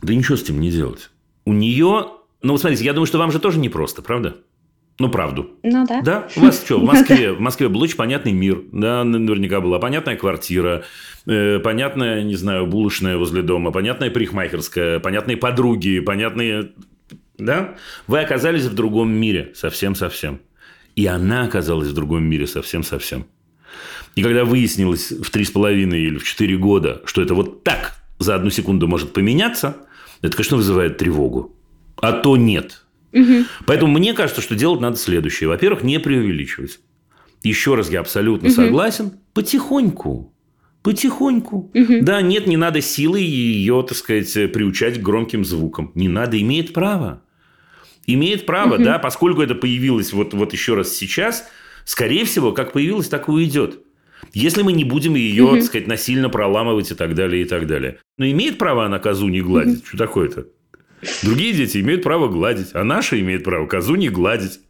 Да ничего с этим не делать. У нее, ну, вот смотрите, я думаю, что вам же тоже непросто, правда? Ну, правду. ну да. Да? У вас что, в Москве, в Москве был очень понятный мир, да, наверняка была понятная квартира, э, понятная, не знаю, булочная возле дома, понятная парикмахерская, понятные подруги, понятные... Да? Вы оказались в другом мире совсем-совсем. И она оказалась в другом мире совсем-совсем. И когда выяснилось в три с половиной или в четыре года, что это вот так за одну секунду может поменяться, это, конечно, вызывает тревогу. А то нет. Мгм, Поэтому мне кажется, что делать надо следующее. Во-первых, не преувеличивать. Еще раз, я абсолютно Мгм. согласен. Потихоньку. Потихоньку. мгм. Да, нет, не надо силой ее, так сказать, приучать к громким звукам. Не надо, имеет право. Имеет право, Мгм. да, поскольку это появилось вот, вот еще раз сейчас, скорее всего, как появилось, так и уйдет. Если мы не будем ее, Мгм. так сказать, насильно проламывать и так далее, и так далее. Но имеет право она козу не гладить? Что такое-то? Другие дети имеют право гладить, а наши имеют право козу не гладить.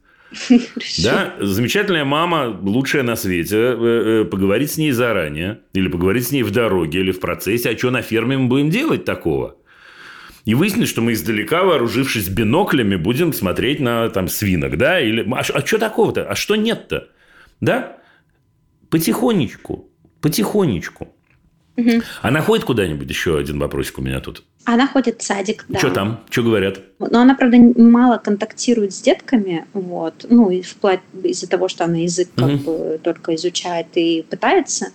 Да, замечательная мама, лучшая на свете, э, э, поговорить с ней заранее, или поговорить с ней в дороге, или в процессе, а что на ферме мы будем делать такого? И выяснить, что мы издалека, вооружившись биноклями, будем смотреть на там свинок, да? Или, а, что такого-то? А что нет-то? Да? Потихонечку, потихонечку. Мгм. Она ходит куда-нибудь? Еще один вопросик у меня тут. Она ходит в садик, да. Что там? Что говорят? Но она, правда, мало контактирует с детками, вот, ну, и вплоть из-за того, что она язык как Мгм. бы только изучает и пытается,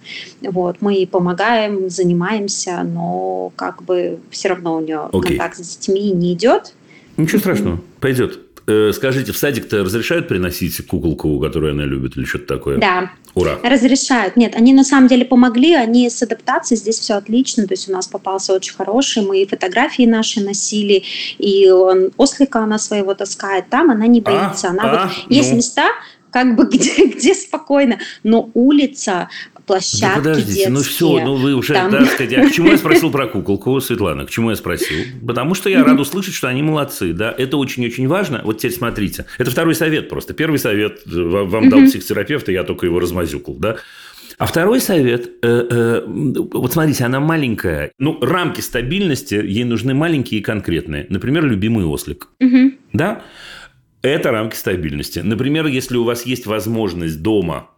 вот, мы ей помогаем, занимаемся, но как бы все равно у нее Окей. контакт с детьми не идет. Ничего страшного, пойдет. Э, Скажите, в садик-то разрешают приносить куколку, которую она любит, или что-то такое? Да, Ура. разрешают. Нет, они на самом деле помогли, они с адаптацией, здесь все отлично, то есть у нас попался очень хороший, мы и фотографии наши носили, и он, ослика она своего таскает, там она не боится, она а, вот, есть ну. места, как бы где, где спокойно, но улица, Да площадки подождите, детские. ну все, ну вы уже, там- да, сказать, а к чему я спросил про куколку, Светлана, к чему я спросил? Потому что я рад услышать, что они молодцы, да, это очень-очень важно. Вот теперь смотрите, это второй совет просто. Первый совет э, вам дал психотерапевт, и я только его размазюкал, да. А второй совет, э, э, вот смотрите, она маленькая, ну, рамки стабильности ей нужны маленькие и конкретные. Например, любимый ослик. Да? Это рамки стабильности. Например, если у вас есть возможность дома,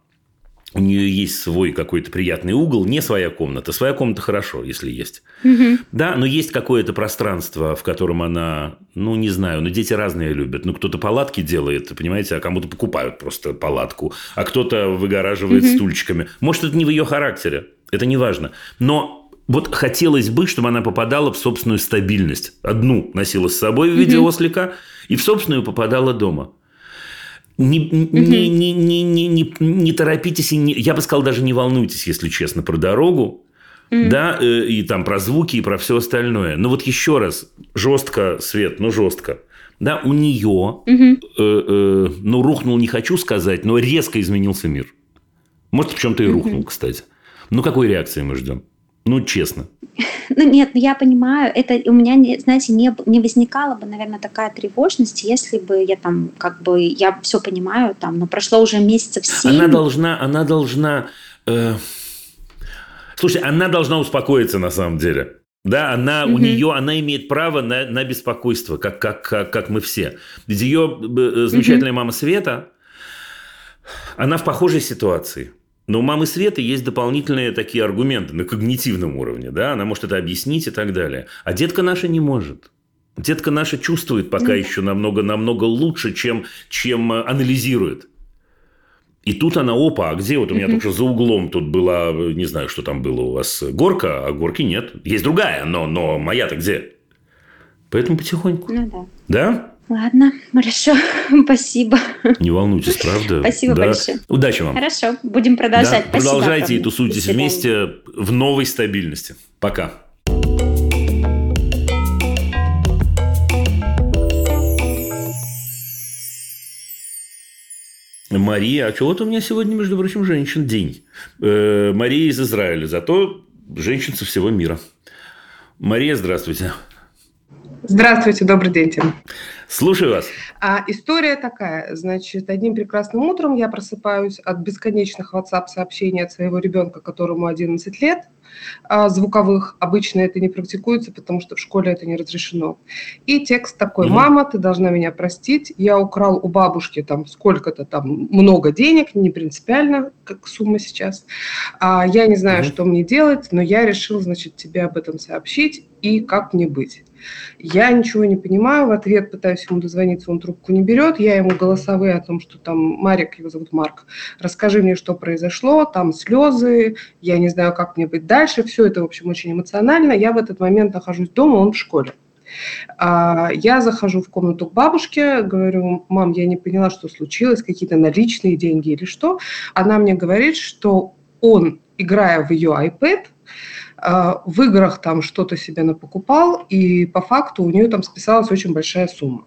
у нее есть свой какой-то приятный угол, не своя комната. Своя комната хорошо, если есть. Мгм. Да, но есть какое-то пространство, в котором она, ну, не знаю, ну, дети разные любят. Ну, кто-то палатки делает, понимаете, а кому-то покупают просто палатку, а кто-то выгораживает стульчиками. Может, это не в ее характере, это не важно. Но вот хотелось бы, чтобы она попадала в собственную стабильность. Одну носила с собой в виде ослика, и в собственную попадала дома. Не, не, не, не, не, не, не торопитесь, и не, я бы сказал, даже не волнуйтесь, если честно, про дорогу, да, э, и там про звуки, и про все остальное. Но вот еще раз, жестко, Свет, ну жестко. Да, у нее, э, э, ну, рухнул, не хочу сказать, но резко изменился мир. Может, в чем-то и рухнул, кстати. Ну, какой реакции мы ждем? Ну, честно. Ну нет, ну я понимаю, это у меня, знаете, не, не возникала бы, наверное, такая тревожность, если бы я там, как бы, я все понимаю, там, но прошло уже месяцев семь. Она должна, она должна... э, Слушай, она должна успокоиться на самом деле. Да, она, у Мгм. нее, она имеет право на, на беспокойство, как, как, как, как мы все. Ведь ее э, замечательная мама Света, она в похожей ситуации. Но у мамы Светы есть дополнительные такие аргументы на когнитивном уровне. Да? Она может это объяснить и так далее. А детка наша не может. Детка наша чувствует пока еще намного-намного лучше, чем, чем э, анализирует. И тут она, опа, а где вот у меня только что за углом тут была, э, не знаю, что там было у вас, горка, а горки нет. Есть другая, но, но моя-то где? Поэтому потихоньку. Ну да. Да? Ладно, хорошо, спасибо. Не волнуйтесь, правда? Спасибо Да. большое. Удачи вам. Хорошо, будем продолжать. Да, Спасибо Продолжайте и тусуйтесь вместе в новой стабильности. Пока. Мария, а чего-то у меня сегодня, между прочим, женщин день. Э, Мария из Израиля, зато женщин со всего мира. Мария, здравствуйте. Здравствуйте, добрый день, Тим. Слушаю вас. А история такая. Значит, одним прекрасным утром я просыпаюсь от бесконечных WhatsApp-сообщений от своего ребенка, которому 11 лет, а, звуковых. Обычно это не практикуется, потому что в школе это не разрешено. И текст такой. Мгм. «Мама, ты должна меня простить. Я украл у бабушки там сколько-то там много денег, не принципиально, как сумма сейчас. А, я не знаю, Мгм. что мне делать, но я решил, значит, тебе об этом сообщить и как мне быть. Я ничего не понимаю, в ответ пытаюсь ему дозвониться, он трубку не берет, я ему голосовые о том, что там Марик, его зовут Марк, расскажи мне, что произошло, там слезы, я не знаю, как мне быть дальше, все это, в общем, очень эмоционально. Я в этот момент нахожусь дома, он в школе. А, Я захожу в комнату к бабушке, говорю, мам, я не поняла, что случилось, какие-то наличные деньги или что. Она мне говорит, что он, играя в ее iPad, в играх там что-то себе напокупал, и по факту у нее там списалась очень большая сумма.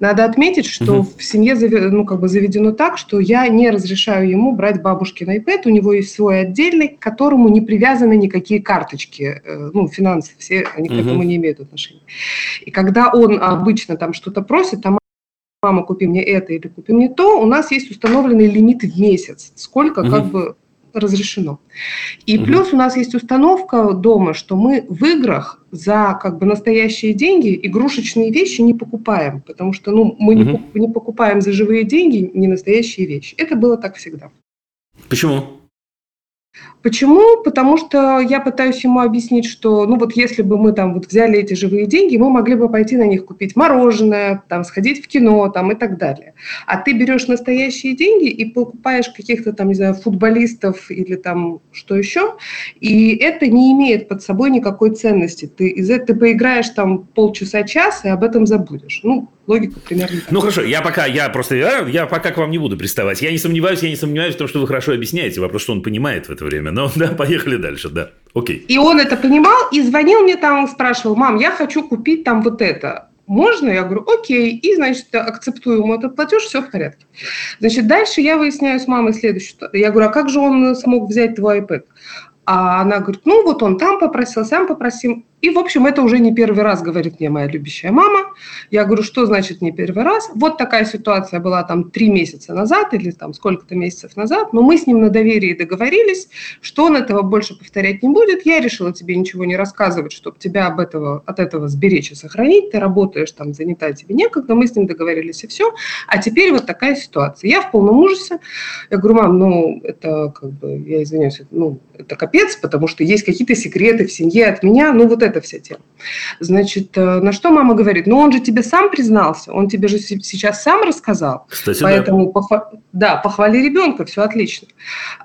Надо отметить, что Мгм. в семье ну, как бы заведено так, что я не разрешаю ему брать бабушкин iPad, у него есть свой отдельный, к которому не привязаны никакие карточки, э, ну, финансы, все они к Мгм. этому не имеют отношения. И когда он обычно там что-то просит, там мама, купи мне это или купи мне то, у нас есть установленный лимит в месяц, сколько как Мгм. бы разрешено. И Мгм. плюс у нас есть установка дома, что мы в играх за как бы настоящие деньги игрушечные вещи не покупаем, потому что ну, мы не, Мгм. пок- не покупаем за живые деньги не настоящие вещи. Это было так всегда. Почему? Почему? Потому что я пытаюсь ему объяснить, что, ну вот если бы мы там вот взяли эти живые деньги, мы могли бы пойти на них купить мороженое, там сходить в кино, там и так далее. А ты берешь настоящие деньги и покупаешь каких-то там, не знаю, футболистов или там что еще, и это не имеет под собой никакой ценности. Ты из этого ты поиграешь там полчаса-час и об этом забудешь. Ну, логика примерно Ну такая. хорошо, я пока, я просто, я, я пока к вам не буду приставать. Я не сомневаюсь, я не сомневаюсь в том, что вы хорошо объясняете. Вопрос, что он понимает в это время. Но да, поехали дальше, да. Окей. И он это понимал и звонил мне там, спрашивал, мам, я хочу купить там вот это. Можно? Я говорю, окей. И, значит, акцептую ему этот платеж, все в порядке. Значит, дальше я выясняю с мамой следующее. Я говорю, а как же он смог взять твой iPad? А она говорит, ну вот он там попросил, сам попросил. И, в общем, это уже не первый раз, говорит мне моя любящая мама. Я говорю, что значит не первый раз? Вот такая ситуация была там три месяца назад или там сколько-то месяцев назад, но мы с ним на доверии договорились, что он этого больше повторять не будет. Я решила тебе ничего не рассказывать, чтобы тебя об этого, от этого сберечь и сохранить. Ты работаешь там, занята, тебе некогда. Мы с ним договорились и все. А теперь вот такая ситуация. Я в полном ужасе. Я говорю, мам, ну, это как бы, я извиняюсь, это, ну, это капец, потому что есть какие-то секреты в семье от меня. Ну, вот эта вся тема. Значит, э, на что мама говорит? Ну, он же тебе сам признался, он тебе же се- сейчас сам рассказал. Кстати, да. Поэтому, похва- да, похвали ребенка, все отлично.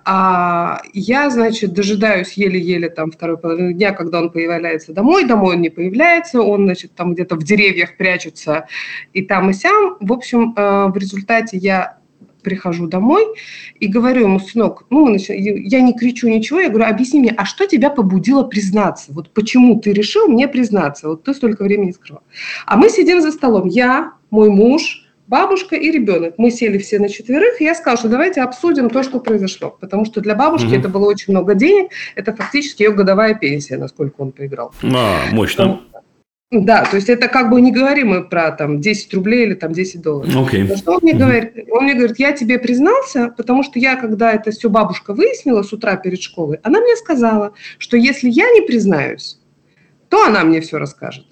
А я, значит, дожидаюсь еле-еле там второй половины дня, когда он появляется домой. Домой он не появляется, он, значит, там где-то в деревьях прячется и там, и сям. В общем, э, в результате я прихожу домой и говорю ему, сынок, ну, мы я не кричу ничего, я говорю, объясни мне, а что тебя побудило признаться? Вот почему ты решил мне признаться? Вот ты столько времени скрывал. А мы сидим за столом, я, мой муж, бабушка и ребенок. Мы сели все на четверых, и я сказала, что давайте обсудим то, что произошло. Потому что для бабушки Мгм. это было очень много денег. Это фактически ее годовая пенсия, насколько он проиграл. А, мощно. Да, то есть это как бы не говорим мы про там 10 рублей или там 10 долларов. Окей. Но что он мне Мгм. говорит? Он мне говорит, я тебе признался, потому что я, когда это все бабушка выяснила с утра перед школой, она мне сказала, что если я не признаюсь, то она мне все расскажет.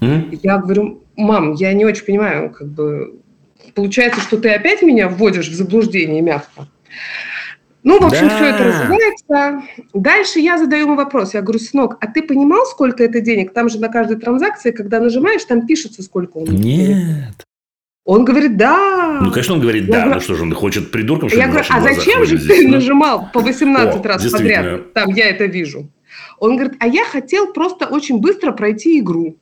М? Я говорю, мам, я не очень понимаю, как бы получается, что ты опять меня вводишь в заблуждение мягко. Ну, в общем, Да. все это развивается. Дальше я задаю ему вопрос. Я говорю, сынок, а ты понимал, сколько это денег? Там же на каждой транзакции, когда нажимаешь, там пишется, сколько он. Нет. Он говорит, да. Ну, конечно, он говорит, Я да, говорю- ну что же, он хочет придурком, чтобы Я говорю, а зачем же ты ну? нажимал по 18 О, раз подряд? Там я это вижу. Он говорит, а я хотел просто очень быстро пройти игру.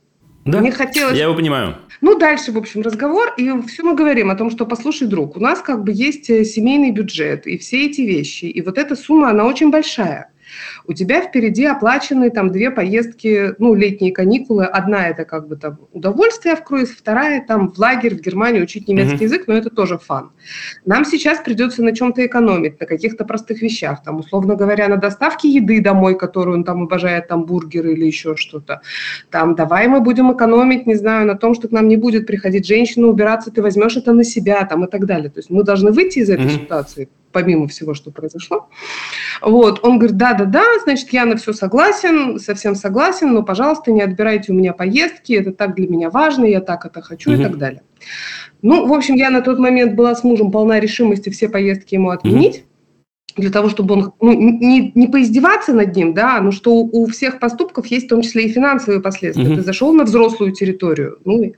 Да, Мне хотелось... я его понимаю. Ну, дальше, в общем, разговор, и все мы говорим о том, что, послушай, друг, у нас как бы есть э, семейный бюджет, и все эти вещи, и вот эта сумма, она очень большая. У тебя впереди оплачены там две поездки, ну, летние каникулы. Одна это как бы там удовольствие в круиз, вторая там в лагерь в Германию учить немецкий Мгм. язык, но это тоже фан. Нам сейчас придется на чем-то экономить, на каких-то простых вещах, там, условно говоря, на доставке еды домой, которую он там обожает, там бургеры или еще что-то. Там, давай мы будем экономить, не знаю, на том, что к нам не будет приходить женщина убираться, ты возьмешь это на себя, там, и так далее. То есть мы должны выйти из этой Мгм. ситуации, помимо всего, что произошло. Вот, он говорит, да-да-да, значит, я на все согласен, совсем согласен, но, пожалуйста, не отбирайте у меня поездки, это так для меня важно, я так это хочу Мгм. и так далее. Ну, в общем, я на тот момент была с мужем полна решимости все поездки ему отменить, для того, чтобы он ну, не, не поиздеваться над ним, да, но что у, у всех поступков есть в том числе и финансовые последствия. Мгм. Ты зашел на взрослую территорию. Ну, и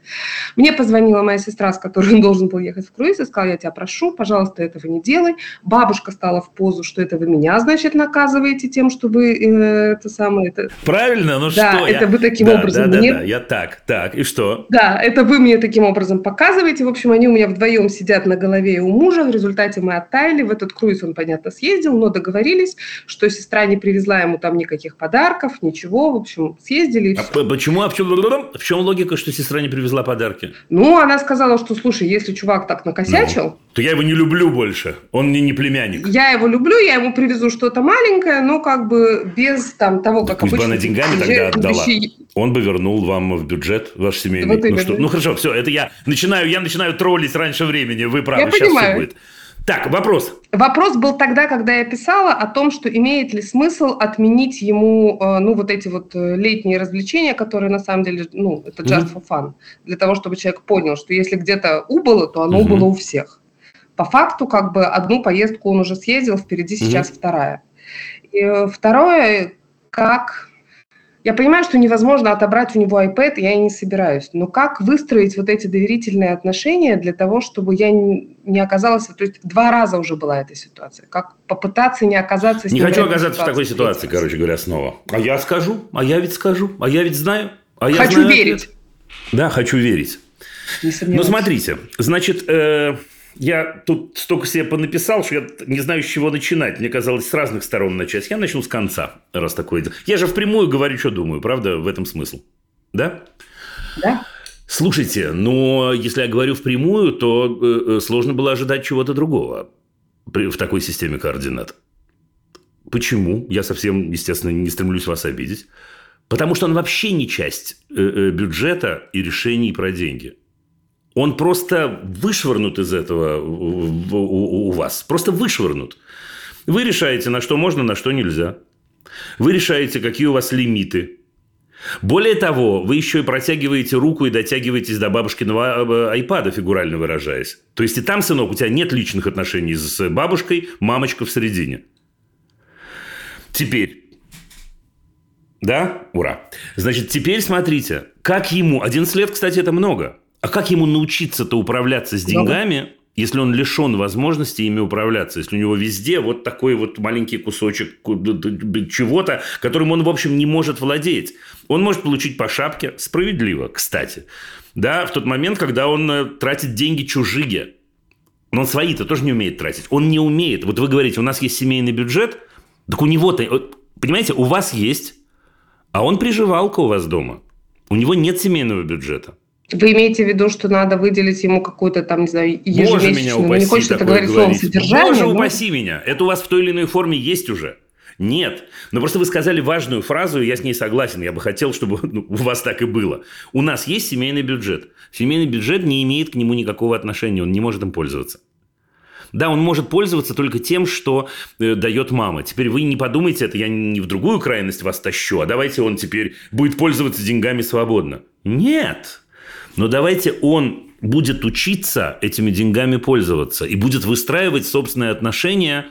мне позвонила моя сестра, с которой он должен был ехать в круиз, и сказала, я тебя прошу, пожалуйста, этого не делай. Бабушка стала в позу, что это вы меня, значит, наказываете тем, что вы э, это самое... Это... Правильно? Ну Да, что? это я- вы таким Да, образом Да, да, мне- да, я так, так, и что? Да, это вы мне таким образом показываете. В общем, они у меня вдвоем сидят на голове у мужа. В результате мы оттаяли. В этот круиз он, понятно, съездил, но договорились, что сестра не привезла ему там никаких подарков, ничего. В общем, съездили А всё. п- почему? А в чем, в чем логика, что сестра не привезла подарки? Ну, она сказала, что, слушай, если чувак так накосячил, То я его не люблю больше. Он мне не племянник. я его люблю, я ему привезу что-то маленькое, но как бы без там того, как пусть бы обычно она деньгами тогда отдала. вещей- Он бы вернул вам в бюджет ваш семейный. Вот ну, что? ну хорошо, все, это я начинаю, я начинаю троллить раньше времени. Вы правы, Я сейчас все понимаю. будет. Так, вопрос. Вопрос был тогда, когда я писала о том, что имеет ли смысл отменить ему, э, ну, вот эти вот э, летние развлечения, которые на самом деле, ну, это just for fun, для того, чтобы человек понял, что если где-то убыло, то оно убыло у всех. По факту, как бы, одну поездку он уже съездил, впереди сейчас вторая. И э, второе, как... Я понимаю, что невозможно отобрать у него iPad, я и не собираюсь. Но как выстроить вот эти доверительные отношения для того, чтобы я не оказалась... То есть два раза уже была эта ситуация. Как попытаться не оказаться... с Не хочу оказаться в такой ситуации, короче говоря, снова. А я скажу, а я ведь скажу, а я ведь знаю. А я Хочу знаю ответ. верить. Да, хочу верить. Не Ну, смотрите, значит, э, я тут столько себе понаписал, что я не знаю, с чего начинать. Мне казалось, с разных сторон начать. Я начну с конца, раз такое дело. Я же впрямую говорю, что думаю, правда, в этом смысл. Да? Да? Слушайте, но если я говорю впрямую, то э, э, сложно было ожидать чего-то другого в такой системе координат. Почему? Я совсем, естественно, не стремлюсь вас обидеть. Потому что он вообще не часть э, бюджета и решений про деньги. Он просто вышвырнут из этого у, вас. Просто вышвырнут. Вы решаете, на что можно, на что нельзя. Вы решаете, какие у вас лимиты. Более того, вы еще и протягиваете руку и дотягиваетесь до бабушкиного э, айпада, фигурально выражаясь. То есть и там, сынок, у тебя нет личных отношений с бабушкой, мамочка в середине. Теперь. Да? Ура. Значит, теперь смотрите, как ему... 11 лет, кстати, это много. А как ему научиться-то управляться с деньгами, если он лишен возможности ими управляться, если у него везде вот такой вот маленький кусочек чего-то, которым он, в общем, не может владеть. Он может получить по шапке, справедливо, кстати, да, в тот момент, когда он э, тратит деньги чужие. Но он свои-то тоже не умеет тратить. Он не умеет. Вот вы говорите, у нас есть семейный бюджет, так у него-то, понимаете, у вас есть, а он приживалка у вас дома. У него нет семейного бюджета. Вы имеете в виду, что надо выделить ему какую-то там, не знаю, Боже меня ежемесячную, ну, упаси не хочется это говорить говорить. содержание. Боже но- упаси меня. Это у вас в той или иной форме есть уже. Нет. Но просто вы сказали важную фразу, и я с ней согласен. Я бы хотел, чтобы ну, у вас так и было. У нас есть семейный бюджет. Семейный бюджет не имеет к нему никакого отношения. Он не может им пользоваться. Да, он может пользоваться только тем, что э, дает мама. Теперь вы не подумайте, это я не в другую крайность вас тащу, а давайте он теперь будет пользоваться деньгами свободно. Нет. Но давайте он будет учиться этими деньгами пользоваться и будет выстраивать собственные отношения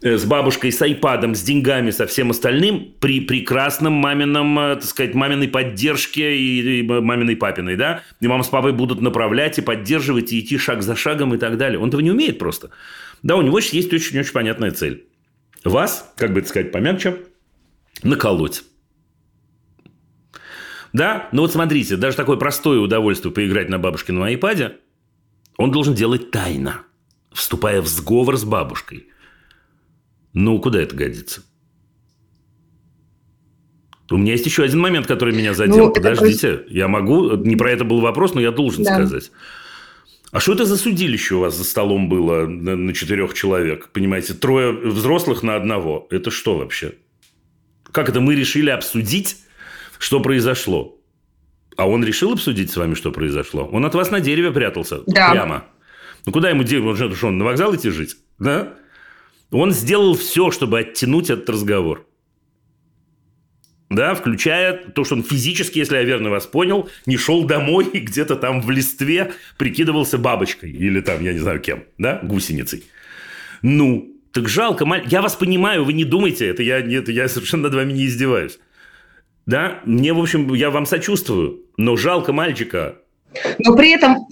э, с бабушкой, с айпадом, с деньгами, со всем остальным при прекрасном мамином, э, так сказать, маминой поддержке и, и маминой папиной, да? И мама с папой будут направлять и поддерживать, и идти шаг за шагом и так далее. Он этого не умеет просто. Да, у него есть очень-очень понятная цель. Вас, как бы это сказать помягче, наколоть. Да, ну вот смотрите, даже такое простое удовольствие поиграть на бабушкином айпаде, он должен делать тайно, вступая в сговор с бабушкой. Ну, куда это годится? У меня есть еще один момент, который меня задел. Ну, Подождите, я могу... Не про это был вопрос, но я должен Да. сказать. А что это за судилище у вас за столом было на, на четырех человек? Понимаете, трое взрослых на одного. Это что вообще? Как это мы решили обсудить, что произошло? А он решил обсудить с вами, что произошло? Он от вас на дереве прятался. Да. Прямо. Ну, куда ему дерево? Он что, он на вокзал идти жить? Да? Он сделал все, чтобы оттянуть этот разговор. Да, включая то, что он физически, если я верно вас понял, не шел домой и где-то там в листве прикидывался бабочкой или там, я не знаю кем, да, гусеницей. Ну, так жалко, я вас понимаю, вы не думайте, это я, нет, я совершенно над вами не издеваюсь. Да, мне, в общем, я вам сочувствую, но жалко мальчика. Но при этом,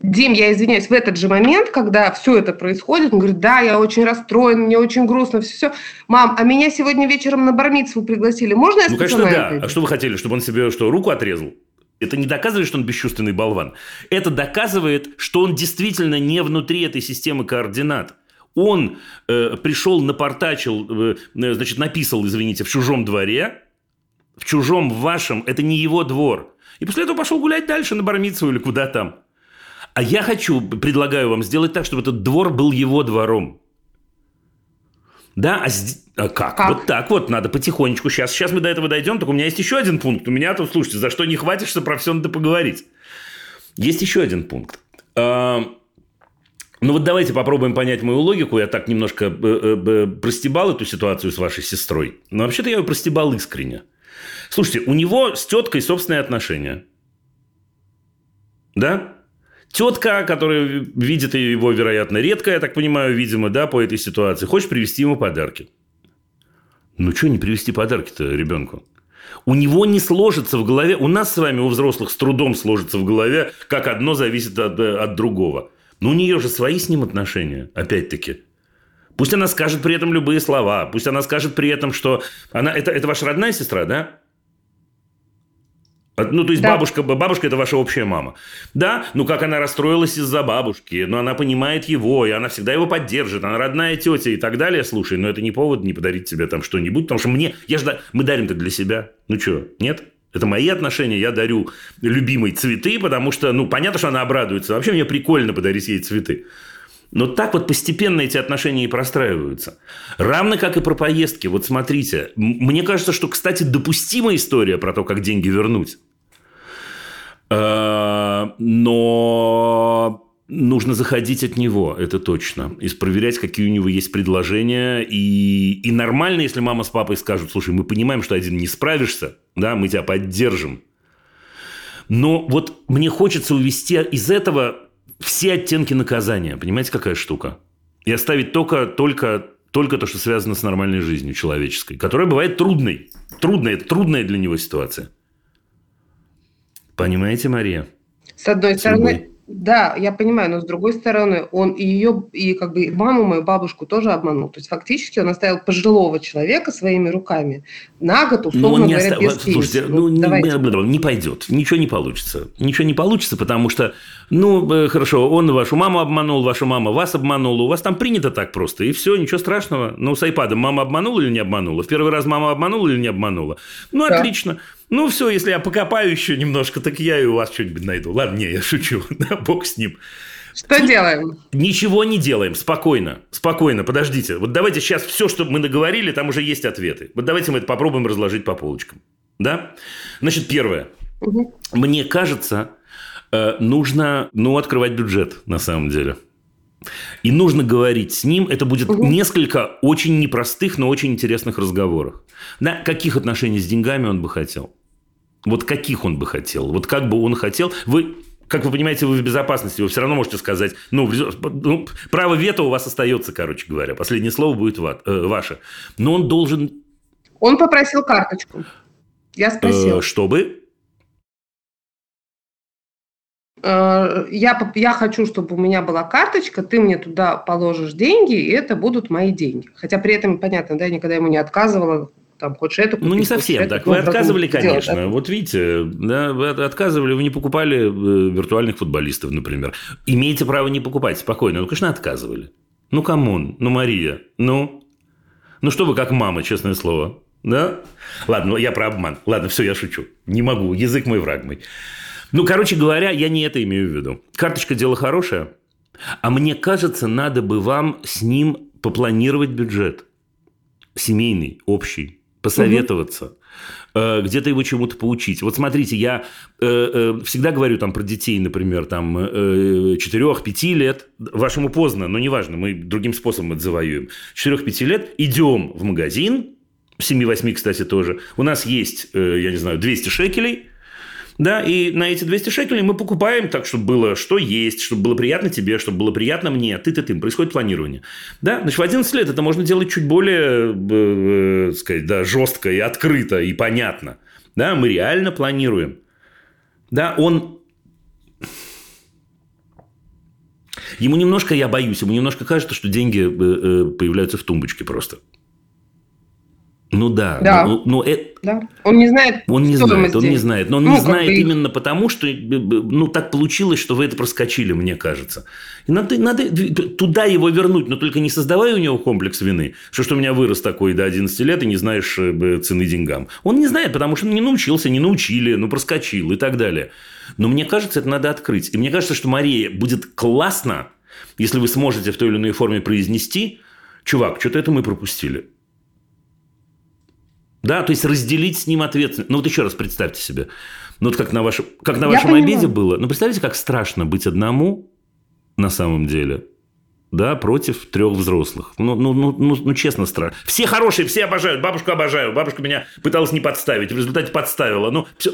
Дим, я извиняюсь, в этот же момент, когда все это происходит, он говорит, да, я очень расстроен, мне очень грустно, все, все. Мам, а меня сегодня вечером на бармицу пригласили, можно я Ну, конечно, да. пойду?» А что вы хотели, чтобы он себе что, руку отрезал? Это не доказывает, что он бесчувственный болван. Это доказывает, что он действительно не внутри этой системы координат. Он э, пришел, напортачил, э, э, значит, написал, извините, в чужом дворе, в чужом, в вашем, это не его двор. И после этого пошел гулять дальше на Бармицу или куда там. А я хочу, предлагаю вам сделать так, чтобы этот двор был его двором. Да, а, сд- а как? Как? Вот так вот, надо потихонечку. Сейчас, сейчас мы до этого дойдем, только у меня есть еще один пункт. У меня тут, слушайте, за что не хватишься, про все надо поговорить. Есть еще один пункт. А, Ну вот давайте попробуем понять мою логику. Я так немножко э, э, э, простебал эту ситуацию с вашей сестрой. Но вообще-то я ее простебал искренне. Слушайте, у него с теткой собственные отношения. Да? Тетка, которая видит его, вероятно, редко, я так понимаю, видимо, да, по этой ситуации, хочет привезти ему подарки. Ну, что не привезти подарки-то ребенку? У него не сложится в голове, у нас с вами, у взрослых, с трудом сложится в голове, как одно зависит от, от другого. Но у нее же свои с ним отношения, опять-таки. Пусть она скажет при этом любые слова, пусть она скажет при этом, что она... Это, это ваша родная сестра, да? А, Ну, то есть Да. бабушка, бабушка это ваша общая мама. Да, ну как она расстроилась из-за бабушки, но она понимает его, и она всегда его поддержит, она родная тетя и так далее. Слушай, но это не повод не подарить тебе там что-нибудь, потому что мне, я же, мы дарим-то для себя. Ну что, нет? Это мои отношения, я дарю любимой цветы, потому что, ну, понятно, что она обрадуется. Вообще мне прикольно подарить ей цветы. Но так вот постепенно эти отношения и простраиваются. Равно как и про поездки. Вот смотрите, мне кажется, что, кстати, допустима история про то, как деньги вернуть. Э, Но нужно заходить от него, это точно. И проверять, какие у него есть предложения. И, и нормально, если мама с папой скажут, слушай, мы понимаем, что один не справишься, да, мы тебя поддержим. Но вот мне хочется увести из этого все оттенки наказания. Понимаете, какая штука? И оставить только, только, только то, что связано с нормальной жизнью человеческой, которая бывает трудной. Трудная, трудная для него ситуация. Понимаете, Мария? С одной С стороны, любой. да, я понимаю, но с другой стороны, он и ее, и как бы и маму, мою бабушку тоже обманул. То есть фактически он оставил пожилого человека своими руками на год, условно Ну, он не говоря, оста- без Слушайте, пенсии. ну, не, давайте. не- не пойдет. Ничего не получится. Ничего не получится, потому что, ну, э, хорошо, он вашу маму обманул, ваша мама вас обманула. У вас там принято так просто, и все, ничего страшного. Ну, с айпадом мама обманула или не обманула? В первый раз мама обманула или не обманула? Ну, Да. отлично. Ну, все, если я покопаю еще немножко, так я и у вас что-нибудь найду. Ладно, не, я шучу. Да, бог с ним. Что делаем? Ничего не делаем, спокойно, спокойно, подождите. Вот давайте сейчас все, что мы наговорили, там уже есть ответы. Вот давайте мы это попробуем разложить по полочкам. Да? Значит, первое. Мгм. Мне кажется, э, нужно, ну, открывать бюджет, на самом деле. И нужно говорить с ним. Это будет Мгм. несколько очень непростых, но очень интересных разговоров. Да, каких отношений с деньгами он бы хотел? Вот каких он бы хотел? Вот как бы он хотел? Вы, как вы понимаете, вы в безопасности. Вы все равно можете сказать, ну, ну, право вето у вас остается, короче говоря. Последнее слово будет ва- э, ваше. Но он должен, Он попросил карточку. Я э, спросила. чтобы... Э, я, я хочу, чтобы у меня была карточка, ты мне туда положишь деньги, и это будут мои деньги. Хотя при этом, понятно, да, я никогда ему не отказывала, там, хочешь это Ну, не купить, совсем это, так. Вы отказывали, конечно. да. Вот видите, да, вы от- отказывали, вы не покупали э, виртуальных футболистов, например. Имеете право не покупать, спокойно. Ну, конечно, отказывали. Ну, come on, ну, Мария, ну... Ну, что вы как мама, честное слово. Да? Ладно, я про обман. Ладно, все, я шучу. Не могу, язык мой, враг мой. Ну, короче говоря, я не это имею в виду. Карточка – дело хорошее, а мне кажется, надо бы вам с ним попланировать бюджет. Семейный, общий, посоветоваться. э, Где-то его чему-то поучить. Вот смотрите, я э, э, всегда говорю там про детей, например, там 4-5 лет. Вашему поздно, но неважно, мы другим способом это завоюем. 4-5 лет идем в магазин, 7-8, кстати, тоже. У нас есть, э, я не знаю, 200 шекелей. Да, и на эти 200 шекелей мы покупаем так, чтобы было что есть, чтобы было приятно тебе, чтобы было приятно мне, ты ты ты Происходит планирование. Да, значит, в 11 лет это можно делать чуть более, э, э, сказать, да, жестко и открыто и понятно. Да, мы реально планируем. Да, он... Ему немножко, я боюсь, ему немножко кажется, что деньги э, э, появляются в тумбочке просто. Ну да. Да. Ну, ну, э- Да? Он не знает, он не знает, он не денег. знает. Но он Ну, не знает бы именно потому, что э, ну, так получилось, что вы это проскочили, мне кажется. И надо, надо туда его вернуть, но только не создавая у него комплекс вины, что, что у меня вырос такой до 11 лет и не знаешь э, цены деньгам. Он не знает, потому что не научился, не научили, ну, проскочил и так далее. Но мне кажется, это надо открыть. И мне кажется, что Мария будет классно, если вы сможете в той или иной форме произнести, чувак, что-то это мы пропустили. Да, то есть разделить с ним ответственность. Ну вот еще раз представьте себе. Ну вот как на вашем, как на вашем обеде было. Ну представьте, как страшно быть одному на самом деле. Да, против трех взрослых. Ну, ну, ну, ну, ну, честно, страшно. Все хорошие, все обожают. Бабушку обожаю. Бабушка меня пыталась не подставить. В результате подставила. Ну, все.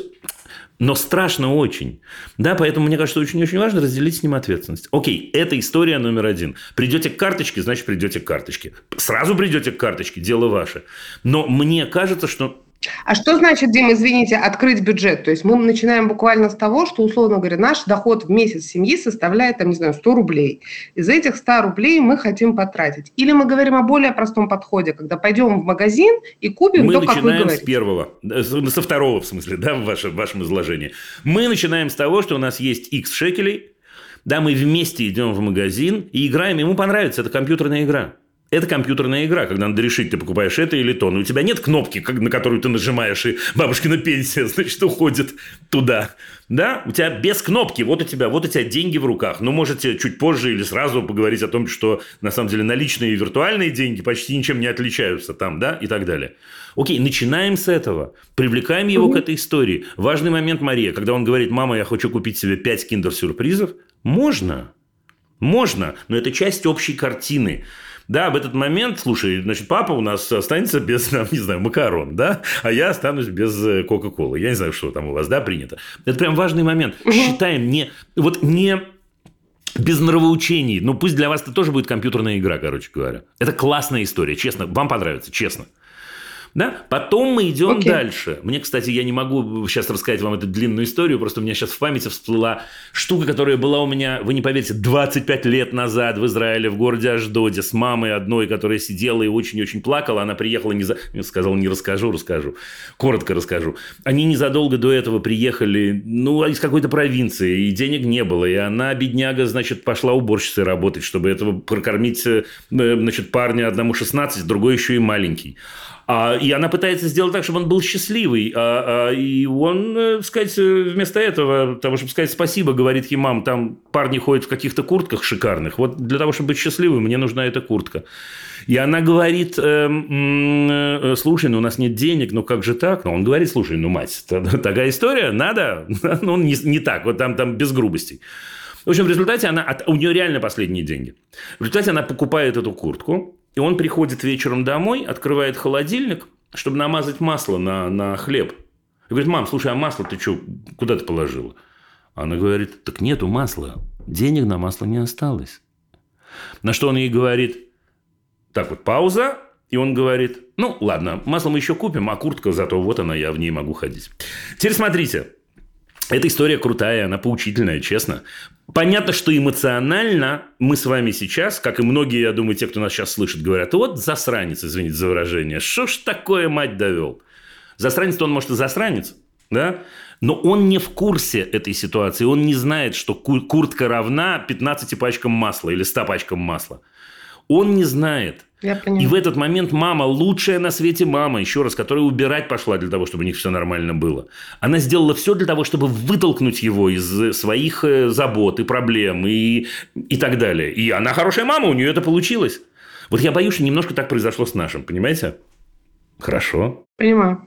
Но страшно очень. Да, поэтому мне кажется, очень-очень важно разделить с ним ответственность. Окей, это история номер один. Придете к карточке, значит, придете к карточке. Сразу придете к карточке, дело ваше. Но мне кажется, что А что значит, Дим, извините, открыть бюджет? То есть мы начинаем буквально с того, что, условно говоря, наш доход в месяц семьи составляет, там, не знаю, 100 рублей. Из этих 100 рублей мы хотим потратить. Или мы говорим о более простом подходе, когда пойдем в магазин и купим мы то, как вы начинаем с говорите. первого, с- со второго, в смысле, да, в вашем, в вашем изложении. Мы начинаем с того, что у нас есть X шекелей, да, мы вместе идем в магазин и играем, ему понравится, это компьютерная игра. Это компьютерная игра, когда надо решить, ты покупаешь это или то. Но у тебя нет кнопки, на которую ты нажимаешь, и бабушкина пенсия, значит, уходит туда. Да? У тебя без кнопки, вот у тебя, вот у тебя деньги в руках. Но можете чуть позже или сразу поговорить о том, что на самом деле наличные и виртуальные деньги почти ничем не отличаются там, да, и так далее. Окей, начинаем с этого. Привлекаем его к этой истории. Важный момент, Мария, когда он говорит, мама, я хочу купить себе 5 киндер-сюрпризов, можно. Можно, но это часть общей картины. Да, в этот момент, слушай, значит, папа у нас останется без, там, не знаю, макарон, да, а я останусь без э, Кока-Колы. Я не знаю, что там у вас, да, принято. Это прям важный момент. Считаем не, вот не без нравоучений. Ну, пусть для вас это тоже будет компьютерная игра, короче говоря. Это классная история, честно. Вам понравится, честно. Да? Потом мы идем Окей. дальше. Мне, кстати, я не могу сейчас рассказать вам эту длинную историю, просто у меня сейчас в памяти всплыла штука, которая была у меня, вы не поверите, 25 лет назад в Израиле, в городе Аждоде, с мамой одной, которая сидела и очень-очень плакала. Она приехала, не за... я сказал, не расскажу, расскажу. Коротко расскажу. Они незадолго до этого приехали, ну, из какой-то провинции, и денег не было. И она, бедняга, значит, пошла уборщицей работать, чтобы этого прокормить, э, значит, парня одному 16, другой еще и маленький. А, и она пытается сделать так, чтобы он был счастливый. А, а, и он, э, сказать, э, вместо этого, того, чтобы сказать спасибо, говорит ей, мам, там парни ходят в каких-то куртках шикарных. Вот для того, чтобы быть счастливым, мне нужна эта куртка. И она говорит, э, слушай, ну у нас нет денег, ну как же так? Ну он говорит, слушай, ну мать, такая история, надо? Ну не, не так, вот там, там без грубостей. В общем, в результате она, у нее реально последние деньги. В результате она покупает эту куртку, и он приходит вечером домой, открывает холодильник, чтобы намазать масло на, на хлеб. И говорит, мам, слушай, а масло ты что, куда ты положила? Она говорит, так нету масла, денег на масло не осталось. На что он ей говорит, так вот, пауза, и он говорит, ну, ладно, масло мы еще купим, а куртка зато вот она, я в ней могу ходить. Теперь смотрите, эта история крутая, она поучительная, честно. Понятно, что эмоционально мы с вами сейчас, как и многие, я думаю, те, кто нас сейчас слышит, говорят, вот засранец, извините за выражение, что ж такое мать довел? Засранец он, может, и засранец, да? Но он не в курсе этой ситуации, он не знает, что куртка равна 15 пачкам масла или 100 пачкам масла. Он не знает. Я И в этот момент мама, лучшая на свете мама, еще раз, которая убирать пошла для того, чтобы у них все нормально было. Она сделала все для того, чтобы вытолкнуть его из своих э, забот и проблем и, и так далее. И она хорошая мама, у нее это получилось. Вот я боюсь, что немножко так произошло с нашим, понимаете? Хорошо. Понимаю.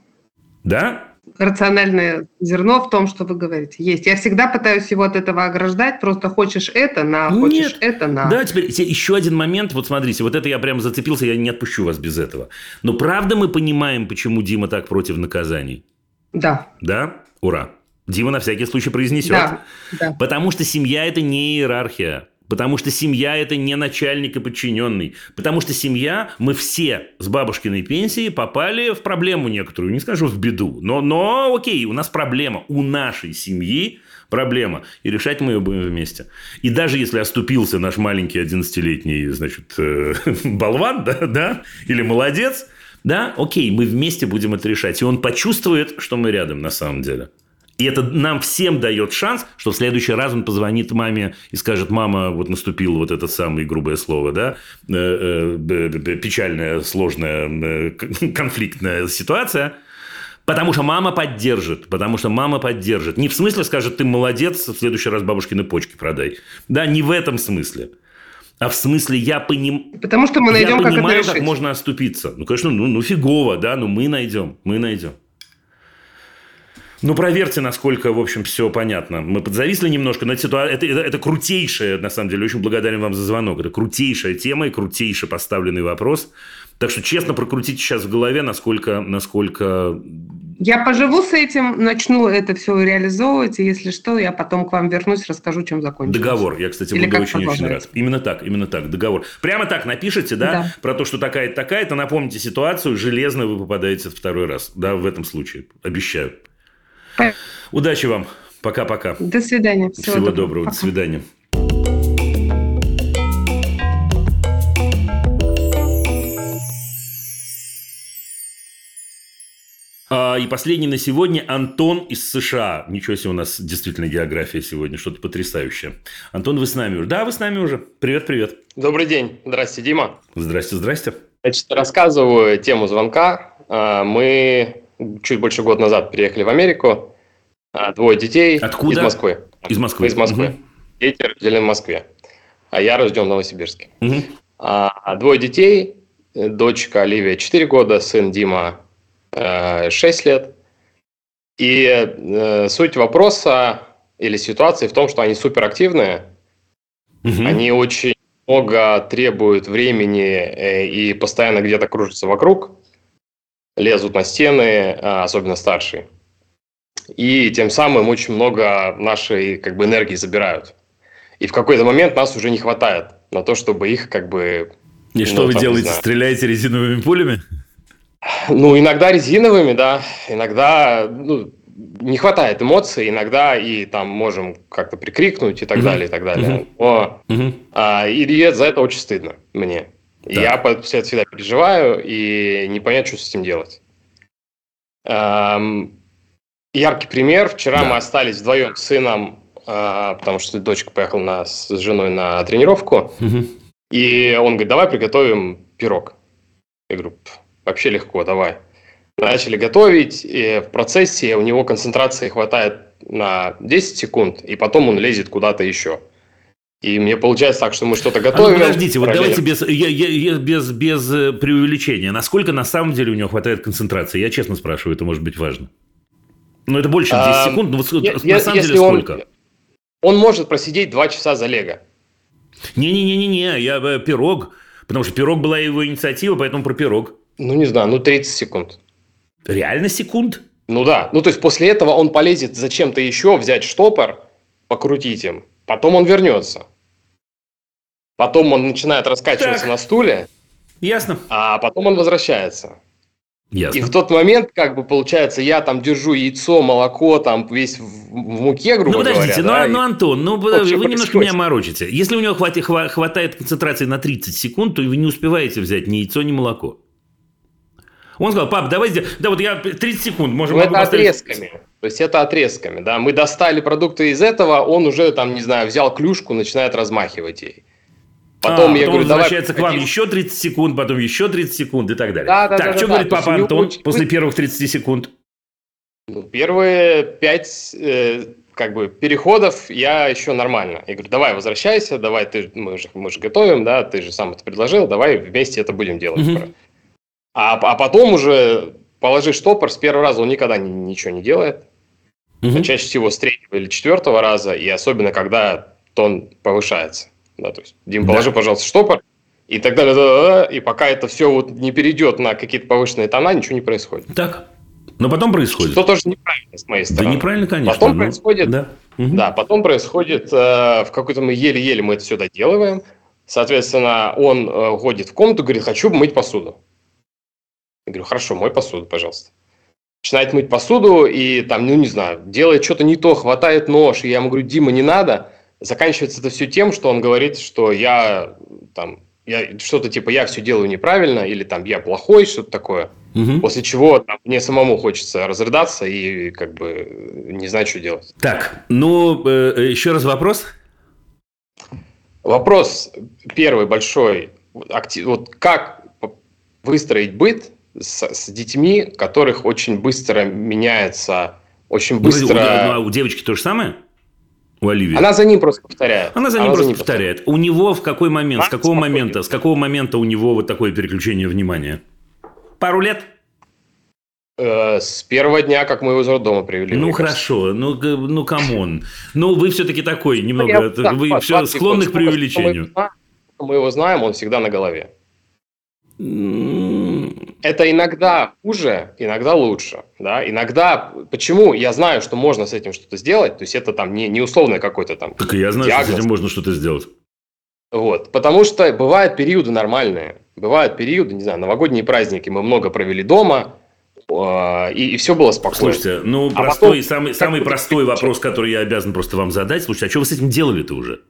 Да? Рациональное зерно в том, что вы говорите. Есть. Я всегда пытаюсь его от этого ограждать. Просто хочешь это на, хочешь Нет. это на. Да, теперь еще один момент. Вот смотрите, вот это я прям зацепился, я не отпущу вас без этого. Но правда мы понимаем, почему Дима так против наказаний? Да. Да? Ура. Дима на всякий случай произнесет. Да, да. Потому что семья – это не иерархия. Потому что семья – это не начальник и подчиненный. Потому что семья, мы все с бабушкиной пенсии попали в проблему некоторую. Не скажу в беду, но, но окей, у нас проблема. У нашей семьи проблема. И решать мы ее будем вместе. И даже если оступился наш маленький 11-летний, значит, э, болван, да, да, или молодец, да, окей, мы вместе будем это решать. И он почувствует, что мы рядом на самом деле. И это нам всем дает шанс, что в следующий раз он позвонит маме и скажет, мама, вот наступило вот это самое грубое слово, да, э, э, печальная, сложная, э, конфликтная ситуация, Потому что мама поддержит, потому что мама поддержит. Не в смысле скажет, ты молодец, в следующий раз бабушкины почки продай. Да, не в этом смысле. А в смысле, я поним... Потому что мы найдем, я как понимаю, это как можно оступиться. Ну, конечно, ну, ну фигово, да, но мы найдем, мы найдем. Ну, проверьте, насколько, в общем, все понятно. Мы подзависли немножко, но это, это, это, это крутейшая, на самом деле, очень благодарен вам за звонок. Это крутейшая тема и крутейший поставленный вопрос. Так что честно прокрутите сейчас в голове, насколько, насколько... Я поживу с этим, начну это все реализовывать, и если что, я потом к вам вернусь, расскажу, чем закончилось. Договор. Я, кстати, Или буду очень-очень рад. Именно так, именно так, договор. Прямо так напишите, да, да. про то, что такая-то, такая-то, напомните ситуацию, железно вы попадаете второй раз, да, в этом случае. Обещаю. Удачи вам. Пока-пока. До свидания. Всего, Всего доброго. доброго. До свидания. А, и последний на сегодня Антон из США. Ничего себе, у нас действительно география сегодня, что-то потрясающее. Антон, вы с нами уже? Да, вы с нами уже. Привет, привет. Добрый день. Здрасте, Дима. Здрасте, здрасте. Значит, рассказываю тему звонка. А, мы чуть больше года назад приехали в Америку. А, двое детей Откуда? из Москвы. Из Москвы. Из Москвы. Угу. Дети рождены в Москве. А я рожден в Новосибирске. Угу. А, двое детей. Дочка Оливия 4 года, сын Дима 6 э, лет. И э, суть вопроса или ситуации в том, что они суперактивные. Угу. Они очень много требуют времени э, и постоянно где-то кружатся вокруг лезут на стены, а, особенно старшие. И тем самым очень много нашей как бы, энергии забирают. И в какой-то момент нас уже не хватает на то, чтобы их как бы... И ну, что вы там, делаете? Стреляете резиновыми пулями? Ну, иногда резиновыми, да. Иногда ну, не хватает эмоций, иногда и там можем как-то прикрикнуть и так uh-huh. далее, и так далее. Uh-huh. Но, uh-huh. а, и за это очень стыдно мне. Да. Я по это всегда переживаю и не понять, что с этим делать. Эм, яркий пример. Вчера да. мы остались вдвоем с сыном, э, потому что дочка поехала на, с женой на тренировку. Угу. И он говорит, давай приготовим пирог. Я говорю, вообще легко, давай. Начали готовить, и в процессе у него концентрации хватает на 10 секунд, и потом он лезет куда-то еще. И мне получается так, что мы что-то А ну, готовим. подождите, вот давайте без, я- я- я- без, без э, преувеличения. Насколько на самом деле у него хватает концентрации? Я честно спрашиваю, это может быть важно. Ну, это больше, чем 10 А, секунд. Ну, вот Е- на самом деле он- сколько? Он может просидеть 2 часа за Лего. Не-не-не-не, я э, пирог. Потому что пирог была его инициатива, поэтому про пирог. Ну, не знаю, ну 30 секунд. Реально секунд? Ну да. Ну, то есть после этого он полезет зачем-то еще взять штопор, покрутить им. Потом он вернется. Потом он начинает раскачиваться Так. на стуле, Ясно. а потом он возвращается. И Ясно. в тот момент, как бы, получается, я там держу яйцо, молоко, там весь в, в муке, грубо Ну, подождите, говоря. ну, да, а- ну, и- Антон, ну, что вы немножко происходит? меня морочите. Если у него хватит, хва- хватает концентрации на 30 секунд, то вы не успеваете взять ни яйцо, ни молоко. Он сказал, пап, давай сделаем. Да вот я 30 секунд, можем Ну, это поставить- отрезками. То есть это отрезками, да. Мы достали продукты из этого, он уже там, не знаю, взял клюшку, начинает размахивать ей. Потом А, я говорю, он давай... возвращается к вам еще 30 секунд, потом еще 30 секунд и так далее. Да, да, так, да, что да, говорит да. Папа Антон получилось- после первых 30 секунд? Ну, первые пять э, как бы переходов я еще нормально. Я говорю, давай возвращайся, давай ты, мы же, мы же готовим, да, ты же сам это предложил, давай вместе это будем делать. Мгм. Скоро». А, а потом уже положи штопор, с первого раза он никогда ни- ничего не делает. Мгм. Чаще всего с третьего или четвертого раза, и особенно когда тон повышается. Да, то есть, Дим, Да. положи, пожалуйста, штопор, и так далее, да-да-да, и пока это все вот не перейдет на какие-то повышенные тона, ничего не происходит. Так. Но потом происходит. Что тоже неправильно с моей Да стороны. неправильно, конечно. Потом ну, происходит- Да. Мгм. Да, потом происходит, э, в какой-то мы еле-еле мы это все доделываем. Соответственно, он э, уходит в комнату, говорит, хочу мыть посуду. Я говорю, хорошо, мой посуду, пожалуйста. Начинает мыть посуду и там, ну не знаю, делает что-то не то, хватает нож. И я ему говорю, Дима, не надо. Заканчивается это все тем, что он говорит, что я там, я что-то типа я все делаю неправильно, или там я плохой, что-то такое. Мгм. После чего там, мне самому хочется разрыдаться и как бы не знать, что делать. Так, ну, э, э, еще раз вопрос. Вопрос первый большой. Акти- Вот как выстроить быт с, с детьми, которых очень быстро меняется, очень быстро... У, ну, а у девочки то же самое? У Оливии? Она за ним просто повторяет. Она за ним просто повторяет. У него в какой момент, с Она какого спокойно. момента, с какого момента у него вот такое переключение внимания? Пару лет? Э, с первого дня, как мы его из роддома привели. Ну хорошо, ну, ну come on. Ну вы все-таки такой немного, Я- да, вы да, все 20 склонны к преувеличению. Мы его знаем, он всегда на голове. Это иногда хуже, иногда лучше. Да? Иногда, почему я знаю, что можно с этим что-то сделать, то есть это там не, не условное какой-то там Так и я знаю, что с диагноз. этим можно что-то сделать. Вот, потому что бывают периоды нормальные, бывают периоды, не знаю, новогодние праздники, мы много провели дома, э, и, все было спокойно. Слушайте, ну А простой, потом- самый, самый простой вопрос, который я обязан просто вам задать. Слушайте, а что вы с этим делали-то уже?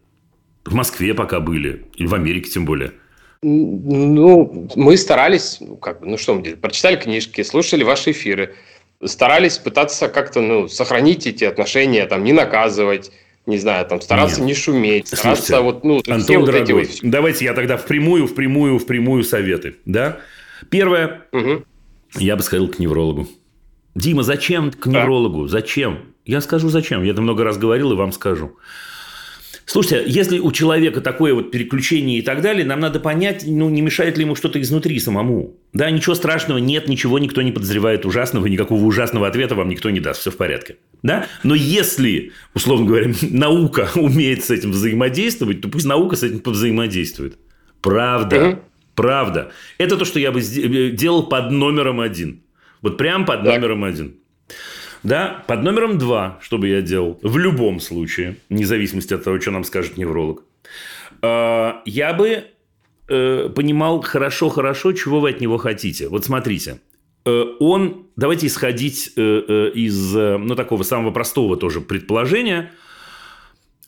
В Москве пока были, или в Америке тем более. Ну, мы старались, ну, как бы, ну что мы делали, прочитали книжки, слушали ваши эфиры, старались пытаться как-то, ну, сохранить эти отношения, там, не наказывать, не знаю, там, стараться Нет. не шуметь, стараться Слушайте, вот, ну, все Антон, вот эти дорогой, вот... давайте я тогда впрямую, впрямую, впрямую советы. Да? Первое, Мгм. я бы сходил к неврологу. Дима, зачем к неврологу? Зачем? Я скажу, зачем. Я это много раз говорил и вам скажу. Слушайте, если у человека такое вот переключение и так далее, нам надо понять, ну, не мешает ли ему что-то изнутри самому. Да, ничего страшного нет, ничего никто не подозревает ужасного, никакого ужасного ответа вам никто не даст, все в порядке. Да? Но если, условно говоря, наука умеет с этим взаимодействовать, то пусть наука с этим повзаимодействует. Правда. Мгм. Правда. Это то, что я бы сде- делал под номером один. Вот прям под Так. номером один. Да, под номером два, что бы я делал, в любом случае, вне зависимости от того, что нам скажет невролог, э, я бы э, понимал хорошо-хорошо, чего вы от него хотите. Вот смотрите, э, он, давайте исходить э, из, ну, такого самого простого тоже предположения,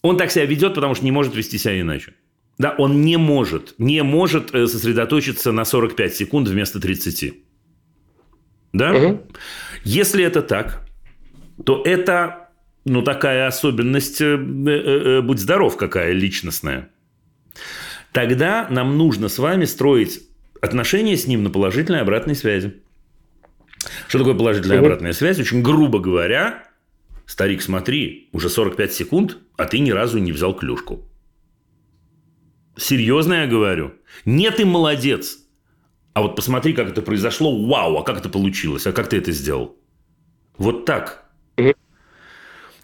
он так себя ведет, потому что не может вести себя иначе. Да, он не может, не может сосредоточиться на 45 секунд вместо 30. Да? Мгм. Если это так, то это, ну, такая особенность, э, э, э, будь здоров, какая личностная. Тогда нам нужно с вами строить отношения с ним на положительной обратной связи. Что такое положительная обратная связь? Очень грубо говоря, старик, смотри, уже 45 секунд, а ты ни разу не взял клюшку. Серьезно я говорю. Нет, ты молодец. А вот посмотри, как это произошло. Вау, а как это получилось? А как ты это сделал? Вот так.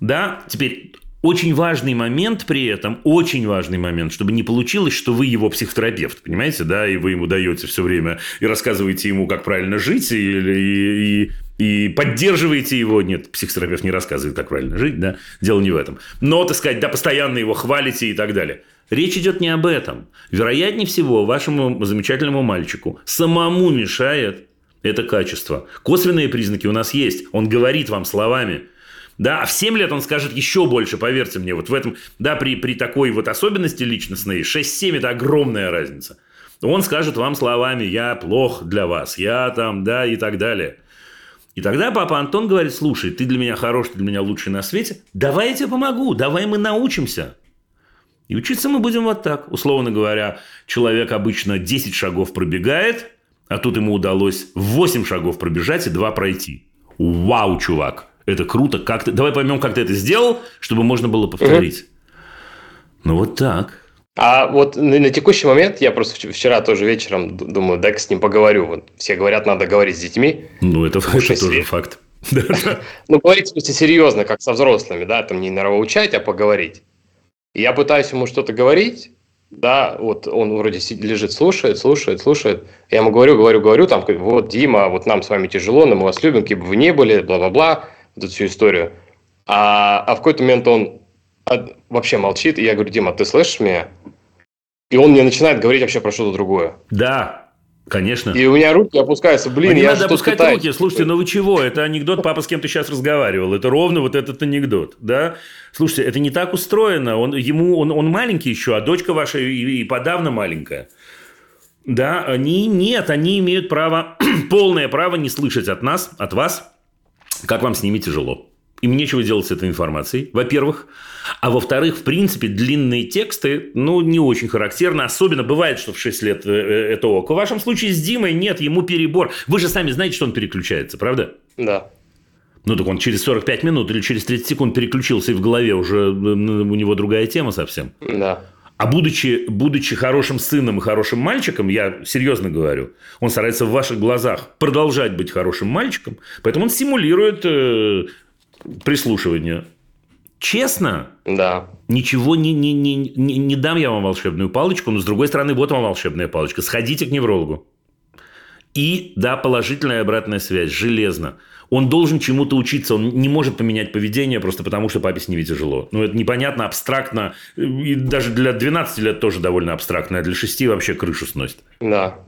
Да, теперь очень важный момент при этом, очень важный момент, чтобы не получилось, что вы его психотерапевт, понимаете, да, и вы ему даете все время и рассказываете ему, как правильно жить, и, и, и, и поддерживаете его. Нет, психотерапевт не рассказывает, как правильно жить, да, дело не в этом. Но, так сказать, да, постоянно его хвалите и так далее. Речь идет не об этом. Вероятнее всего, вашему замечательному мальчику самому мешает это качество. Косвенные признаки у нас есть. Он говорит вам словами – да, а в 7 лет он скажет еще больше, поверьте мне. Вот в этом, да, при, при такой вот особенности личностной, 6-7 – это огромная разница. Он скажет вам словами «я плох для вас», «я там», да, и так далее. И тогда папа Антон говорит, слушай, ты для меня хороший, ты для меня лучший на свете, давай я тебе помогу, давай мы научимся. И учиться мы будем вот так. Условно говоря, человек обычно 10 шагов пробегает, а тут ему удалось 8 шагов пробежать и 2 пройти. Вау, чувак! Это круто. Как ты... Давай поймем, как ты это сделал, чтобы можно было повторить. Угу. Ну, вот так. А вот на, на текущий момент, я просто вчера тоже вечером думаю, дай-ка с ним поговорю. Вот все говорят, надо говорить с детьми. Ну, это, это тоже факт. Ну, говорить, в смысле, серьезно, как со взрослыми, да, там не нравоучать, а поговорить. Я пытаюсь ему что-то говорить, да, вот он вроде лежит, слушает, слушает, слушает. Я ему говорю, говорю, говорю, там, вот, Дима, вот нам с вами тяжело, но мы вас любим, кем бы вы не были, бла-бла-бла эту всю историю. А, а в какой-то момент он вообще молчит, и я говорю, Дима, ты слышишь меня? И он мне начинает говорить вообще про что-то другое. Да, Конечно. И у меня руки опускаются. Блин, а не я надо опускать пытаюсь. руки. Слушайте, ну вы чего? Это анекдот, папа с кем то сейчас разговаривал. Это ровно вот этот анекдот. Да? Слушайте, это не так устроено. Он, ему, он, он маленький еще, а дочка ваша и, и подавно маленькая. Да, они нет, они имеют право, полное право не слышать от нас, от вас как вам с ними тяжело. Им нечего делать с этой информацией, во-первых. А во-вторых, в принципе, длинные тексты, ну, не очень характерно. Особенно бывает, что в 6 лет э, э, это ок. В вашем случае с Димой нет, ему перебор. Вы же сами знаете, что он переключается, правда? Да. Ну, так он через 45 минут или через 30 секунд переключился, и в голове уже э, у него другая тема совсем. Да. А будучи, будучи хорошим сыном и хорошим мальчиком, я серьезно говорю, он старается в ваших глазах продолжать быть хорошим мальчиком, поэтому он стимулирует э, прислушивание. Честно? Да. Ничего не, не, не, не, не дам я вам волшебную палочку, но с другой стороны, вот вам волшебная палочка. Сходите к неврологу. И да, положительная обратная связь, железно он должен чему-то учиться, он не может поменять поведение просто потому, что папе с ними тяжело. Ну, это непонятно, абстрактно, и даже для 12 лет тоже довольно абстрактно, а для 6 вообще крышу сносит. Да.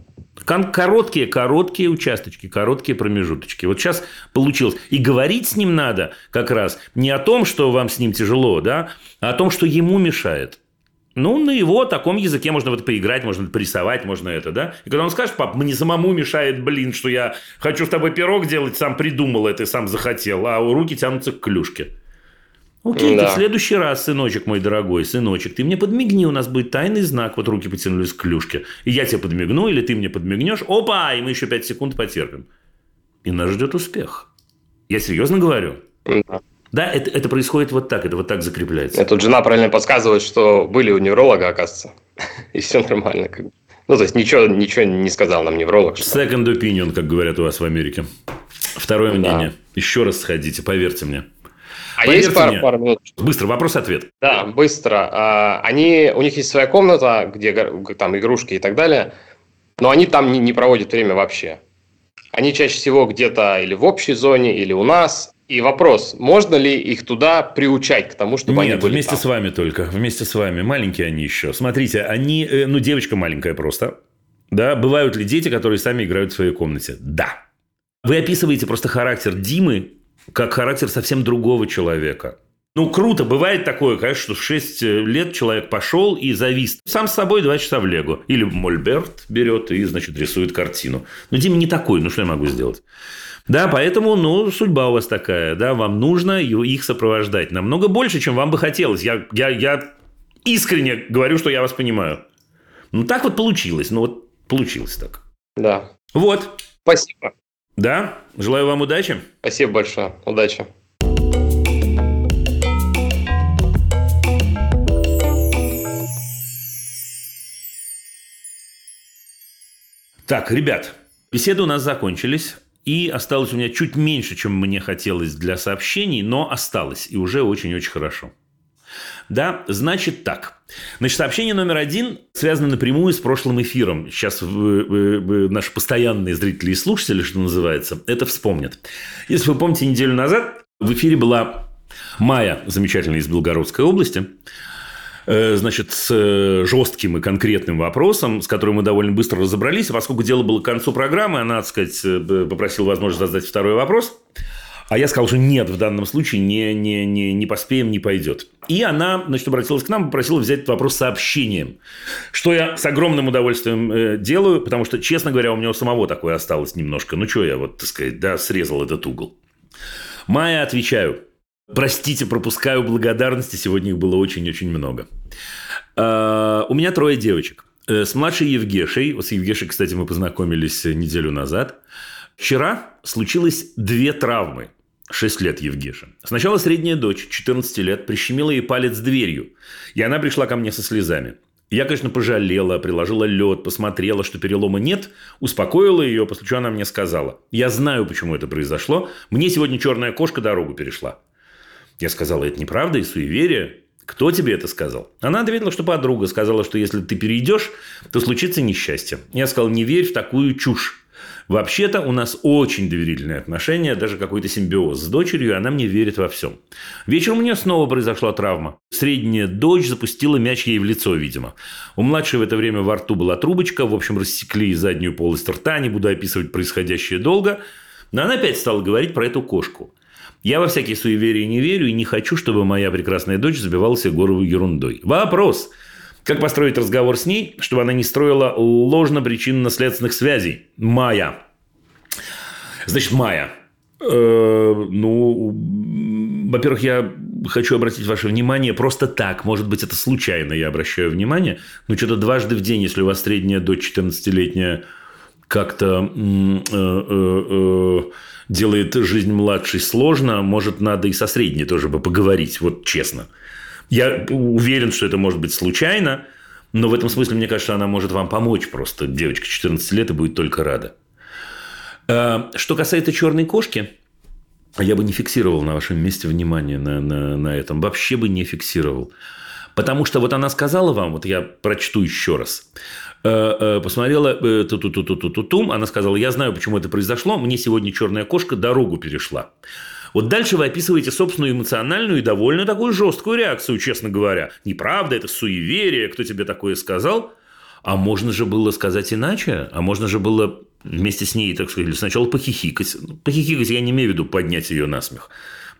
Короткие, короткие участочки, короткие промежуточки. Вот сейчас получилось. И говорить с ним надо как раз не о том, что вам с ним тяжело, да, а о том, что ему мешает. Ну, на его таком языке можно вот поиграть, можно порисовать, можно это, да? И когда он скажет, пап, мне самому мешает, блин, что я хочу с тобой пирог делать, сам придумал это и сам захотел, а у руки тянутся к клюшке. Окей, да. ты в следующий раз, сыночек мой дорогой, сыночек, ты мне подмигни, у нас будет тайный знак, вот руки потянулись к клюшке. И я тебе подмигну, или ты мне подмигнешь, опа, и мы еще пять секунд потерпим. И нас ждет успех. Я серьезно говорю. Да. Да, это, это происходит вот так, это вот так закрепляется. Тут жена правильно подсказывает, что были у невролога, оказывается, и все нормально. Ну, то есть, ничего, ничего не сказал нам невролог. Что... Second opinion, как говорят у вас в Америке. Второе да. мнение. Еще раз сходите, поверьте мне. А Поверьте есть пару, пару минут? Быстро, вопрос-ответ. Да, быстро. А, они, у них есть своя комната, где там игрушки и так далее, но они там не, не проводят время вообще. Они чаще всего где-то или в общей зоне, или у нас, и вопрос, можно ли их туда приучать к тому, чтобы Нет, они были вместе там? с вами только, вместе с вами. Маленькие они еще. Смотрите, они, э, ну, девочка маленькая просто. Да, бывают ли дети, которые сами играют в своей комнате? Да. Вы описываете просто характер Димы как характер совсем другого человека. Ну, круто, бывает такое, конечно, что в 6 э, лет человек пошел и завис сам с собой два часа в Лего. Или Мольберт берет и, значит, рисует картину. Но Дима не такой, ну, что я могу сделать? Да, поэтому, ну, судьба у вас такая, да, вам нужно их сопровождать намного больше, чем вам бы хотелось. Я, я, я искренне говорю, что я вас понимаю. Ну, так вот получилось, ну, вот получилось так. Да. Вот. Спасибо. Да, желаю вам удачи. Спасибо большое. Удачи. Так, ребят, беседы у нас закончились. И осталось у меня чуть меньше, чем мне хотелось для сообщений, но осталось. И уже очень-очень хорошо. Да, значит так. Значит, сообщение номер один связано напрямую с прошлым эфиром. Сейчас вы, вы, вы, наши постоянные зрители и слушатели, что называется, это вспомнят. Если вы помните, неделю назад в эфире была Майя, замечательная из Белгородской области, значит, с э, жестким и конкретным вопросом, с которым мы довольно быстро разобрались. Поскольку дело было к концу программы, она, так сказать, э, попросила возможность задать второй вопрос. А я сказал, что нет, в данном случае не, не, не, не поспеем, не пойдет. И она, значит, обратилась к нам, попросила взять этот вопрос сообщением. Что я с огромным удовольствием делаю, потому что, честно говоря, у меня у самого такое осталось немножко. Ну, что я, вот, так сказать, да, срезал этот угол. Майя, отвечаю. Простите, пропускаю благодарности, сегодня их было очень-очень много. А, у меня трое девочек. Э, с младшей Евгешей, с Евгешей, кстати, мы познакомились неделю назад. Вчера случилось две травмы. 6 лет Евгеша. Сначала средняя дочь, 14 лет, прищемила ей палец дверью. И она пришла ко мне со слезами. Я, конечно, пожалела, приложила лед, посмотрела, что перелома нет, успокоила ее, после чего она мне сказала. Я знаю, почему это произошло. Мне сегодня черная кошка дорогу перешла. Я сказала, это неправда и суеверие. Кто тебе это сказал? Она ответила, что подруга сказала, что если ты перейдешь, то случится несчастье. Я сказал, не верь в такую чушь. Вообще-то у нас очень доверительные отношения, даже какой-то симбиоз с дочерью, и она мне верит во всем. Вечером у нее снова произошла травма. Средняя дочь запустила мяч ей в лицо, видимо. У младшей в это время во рту была трубочка, в общем, рассекли заднюю полость рта, не буду описывать происходящее долго. Но она опять стала говорить про эту кошку. Я во всякие суеверия не верю и не хочу, чтобы моя прекрасная дочь забивала себе голову ерундой. Вопрос. Как построить разговор с ней, чтобы она не строила ложно-причинно-следственных связей? Майя. Значит, Майя. Э, ну, во-первых, я хочу обратить ваше внимание просто так. Может быть, это случайно я обращаю внимание. Но что-то дважды в день, если у вас средняя дочь 14-летняя как-то э, э, э, делает жизнь младшей сложно, может, надо и со средней тоже бы поговорить, вот честно. Я уверен, что это может быть случайно, но в этом смысле, мне кажется, она может вам помочь просто. Девочка 14 лет и будет только рада. Э, что касается черной кошки, я бы не фиксировал на вашем месте внимание на, на, на этом. Вообще бы не фиксировал. Потому что вот она сказала вам, вот я прочту еще раз. Э, э, посмотрела ту ту ту ту ту ту тум она сказала, я знаю, почему это произошло, мне сегодня черная кошка дорогу перешла. Вот дальше вы описываете собственную эмоциональную и довольно такую жесткую реакцию, честно говоря. Неправда, это суеверие, кто тебе такое сказал? А можно же было сказать иначе? А можно же было вместе с ней, так сказать, сначала похихикать. Похихикать я не имею в виду поднять ее на смех.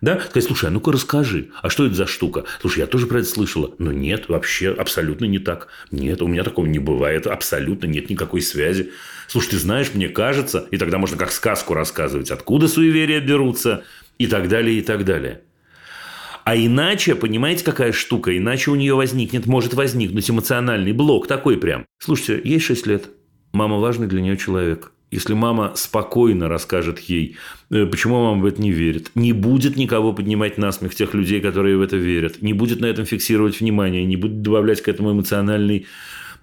Да? Сказать, слушай, а ну-ка расскажи, а что это за штука? Слушай, я тоже про это слышала. Но нет, вообще абсолютно не так. Нет, у меня такого не бывает. Абсолютно нет никакой связи. Слушай, ты знаешь, мне кажется, и тогда можно как сказку рассказывать, откуда суеверия берутся, и так далее, и так далее. А иначе, понимаете, какая штука? Иначе у нее возникнет, может возникнуть эмоциональный блок такой прям. Слушайте, ей 6 лет. Мама важный для нее человек. Если мама спокойно расскажет ей, э, почему мама в это не верит, не будет никого поднимать на смех тех людей, которые в это верят, не будет на этом фиксировать внимание, не будет добавлять к этому эмоциональный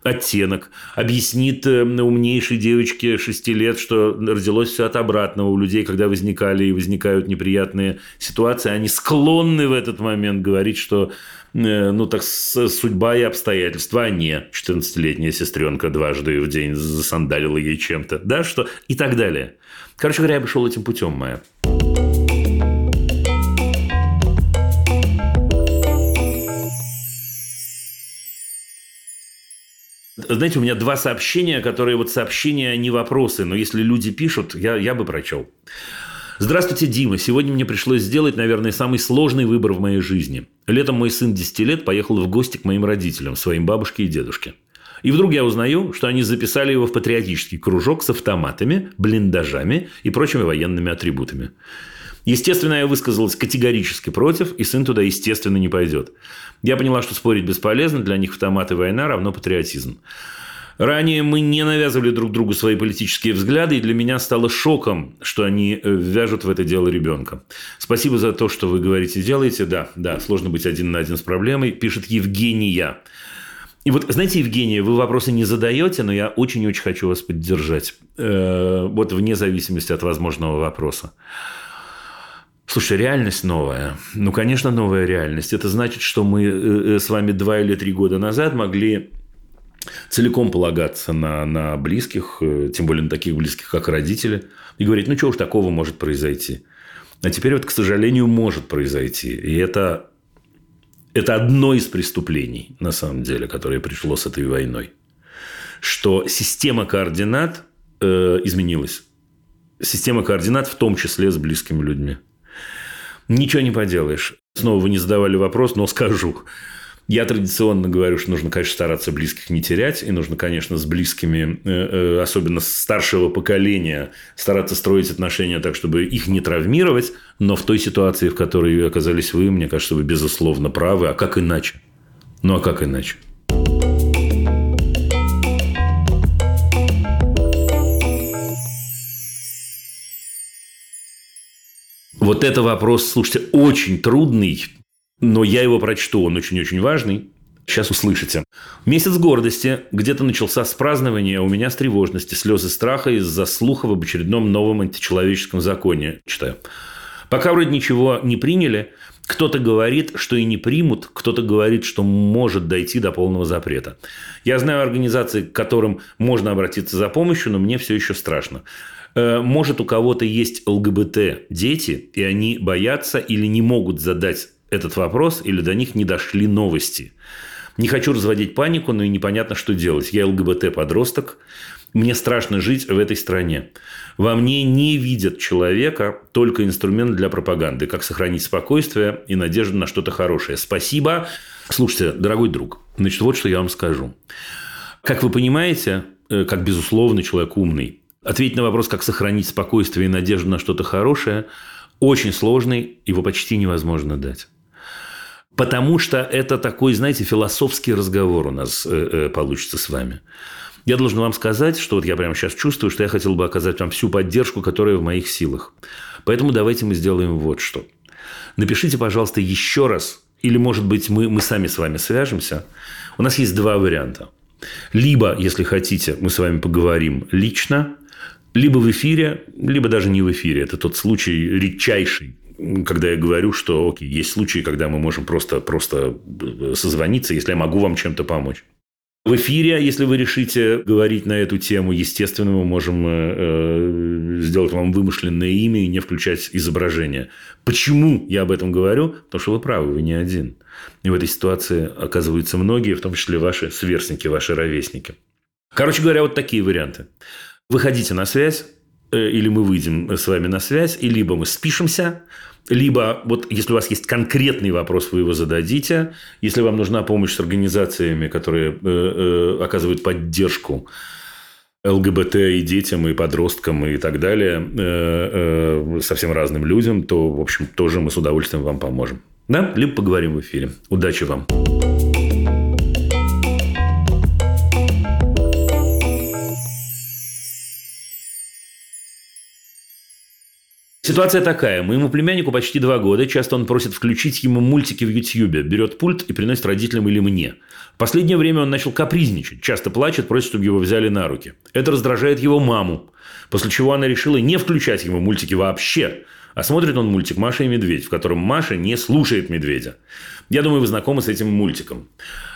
оттенок, объяснит э, умнейшей девочке 6 лет, что родилось все от обратного у людей, когда возникали и возникают неприятные ситуации, они склонны в этот момент говорить, что ну, так судьба и обстоятельства, а не 14-летняя сестренка дважды в день засандалила ей чем-то, да, что и так далее. Короче говоря, я бы шел этим путем, Майя. Знаете, у меня два сообщения, которые вот сообщения, а не вопросы, но если люди пишут, я, я бы прочел. Здравствуйте, Дима. Сегодня мне пришлось сделать, наверное, самый сложный выбор в моей жизни. Летом мой сын 10 лет поехал в гости к моим родителям, своим бабушке и дедушке. И вдруг я узнаю, что они записали его в патриотический кружок с автоматами, блиндажами и прочими военными атрибутами. Естественно, я высказалась категорически против, и сын туда, естественно, не пойдет. Я поняла, что спорить бесполезно, для них автомат и война равно патриотизм. Ранее мы не навязывали друг другу свои политические взгляды, и для меня стало шоком, что они э, вяжут в это дело ребенка. Спасибо за то, что вы говорите, делаете. Да, да, сложно быть один на один с проблемой, пишет Евгения. И вот, знаете, Евгения, вы вопросы не задаете, но я очень-очень хочу вас поддержать. Э, вот вне зависимости от возможного вопроса. Слушай, реальность новая. Ну, конечно, новая реальность. Это значит, что мы э, с вами два или три года назад могли целиком полагаться на, на близких, э, тем более на таких близких, как родители, и говорить, ну, что уж такого может произойти. А теперь вот, к сожалению, может произойти. И это, это одно из преступлений, на самом деле, которое пришло с этой войной. Что система координат э, изменилась. Система координат в том числе с близкими людьми. Ничего не поделаешь. Снова вы не задавали вопрос, но скажу. Я традиционно говорю, что нужно, конечно, стараться близких не терять, и нужно, конечно, с близкими, э, э, особенно с старшего поколения, стараться строить отношения так, чтобы их не травмировать, но в той ситуации, в которой оказались вы, мне кажется, вы безусловно правы. А как иначе? Ну, а как иначе? Вот это вопрос, слушайте, очень трудный, но я его прочту, он очень-очень важный. Сейчас услышите. Месяц гордости. Где-то начался с празднования, у меня с тревожности, слезы страха из-за слухов об очередном новом античеловеческом законе. Читаю. Пока вроде ничего не приняли, кто-то говорит, что и не примут, кто-то говорит, что может дойти до полного запрета. Я знаю организации, к которым можно обратиться за помощью, но мне все еще страшно. Э, может, у кого-то есть ЛГБТ дети, и они боятся или не могут задать этот вопрос или до них не дошли новости. Не хочу разводить панику, но и непонятно, что делать. Я ЛГБТ-подросток, мне страшно жить в этой стране. Во мне не видят человека, только инструмент для пропаганды. Как сохранить спокойствие и надежду на что-то хорошее. Спасибо. Слушайте, дорогой друг, значит, вот что я вам скажу. Как вы понимаете, э, как безусловно человек умный, ответить на вопрос, как сохранить спокойствие и надежду на что-то хорошее, очень сложный, его почти невозможно дать. Потому что это такой, знаете, философский разговор у нас э, э, получится с вами. Я должен вам сказать, что вот я прямо сейчас чувствую, что я хотел бы оказать вам всю поддержку, которая в моих силах. Поэтому давайте мы сделаем вот что. Напишите, пожалуйста, еще раз, или, может быть, мы, мы сами с вами свяжемся. У нас есть два варианта. Либо, если хотите, мы с вами поговорим лично, либо в эфире, либо даже не в эфире. Это тот случай редчайший, когда я говорю, что окей, есть случаи, когда мы можем просто, просто э, созвониться, если я могу вам чем-то помочь. В эфире, если вы решите говорить на эту тему, естественно, мы можем э, э, сделать вам вымышленное имя и не включать изображение. Почему я об этом говорю? Потому что вы правы, вы не один. И в этой ситуации оказываются многие, в том числе ваши сверстники, ваши ровесники. Короче говоря, вот такие варианты. Выходите на связь, или мы выйдем с вами на связь, и либо мы спишемся, либо вот если у вас есть конкретный вопрос, вы его зададите. Если вам нужна помощь с организациями, которые э, э, оказывают поддержку ЛГБТ и детям, и подросткам, и так далее, э, э, совсем разным людям, то, в общем, тоже мы с удовольствием вам поможем. Да? Либо поговорим в эфире. Удачи вам! Ситуация такая. Моему племяннику почти два года. Часто он просит включить ему мультики в Ютьюбе. Берет пульт и приносит родителям или мне. В последнее время он начал капризничать. Часто плачет, просит, чтобы его взяли на руки. Это раздражает его маму. После чего она решила не включать ему мультики вообще. А смотрит он мультик «Маша и медведь», в котором Маша не слушает медведя. Я думаю, вы знакомы с этим мультиком.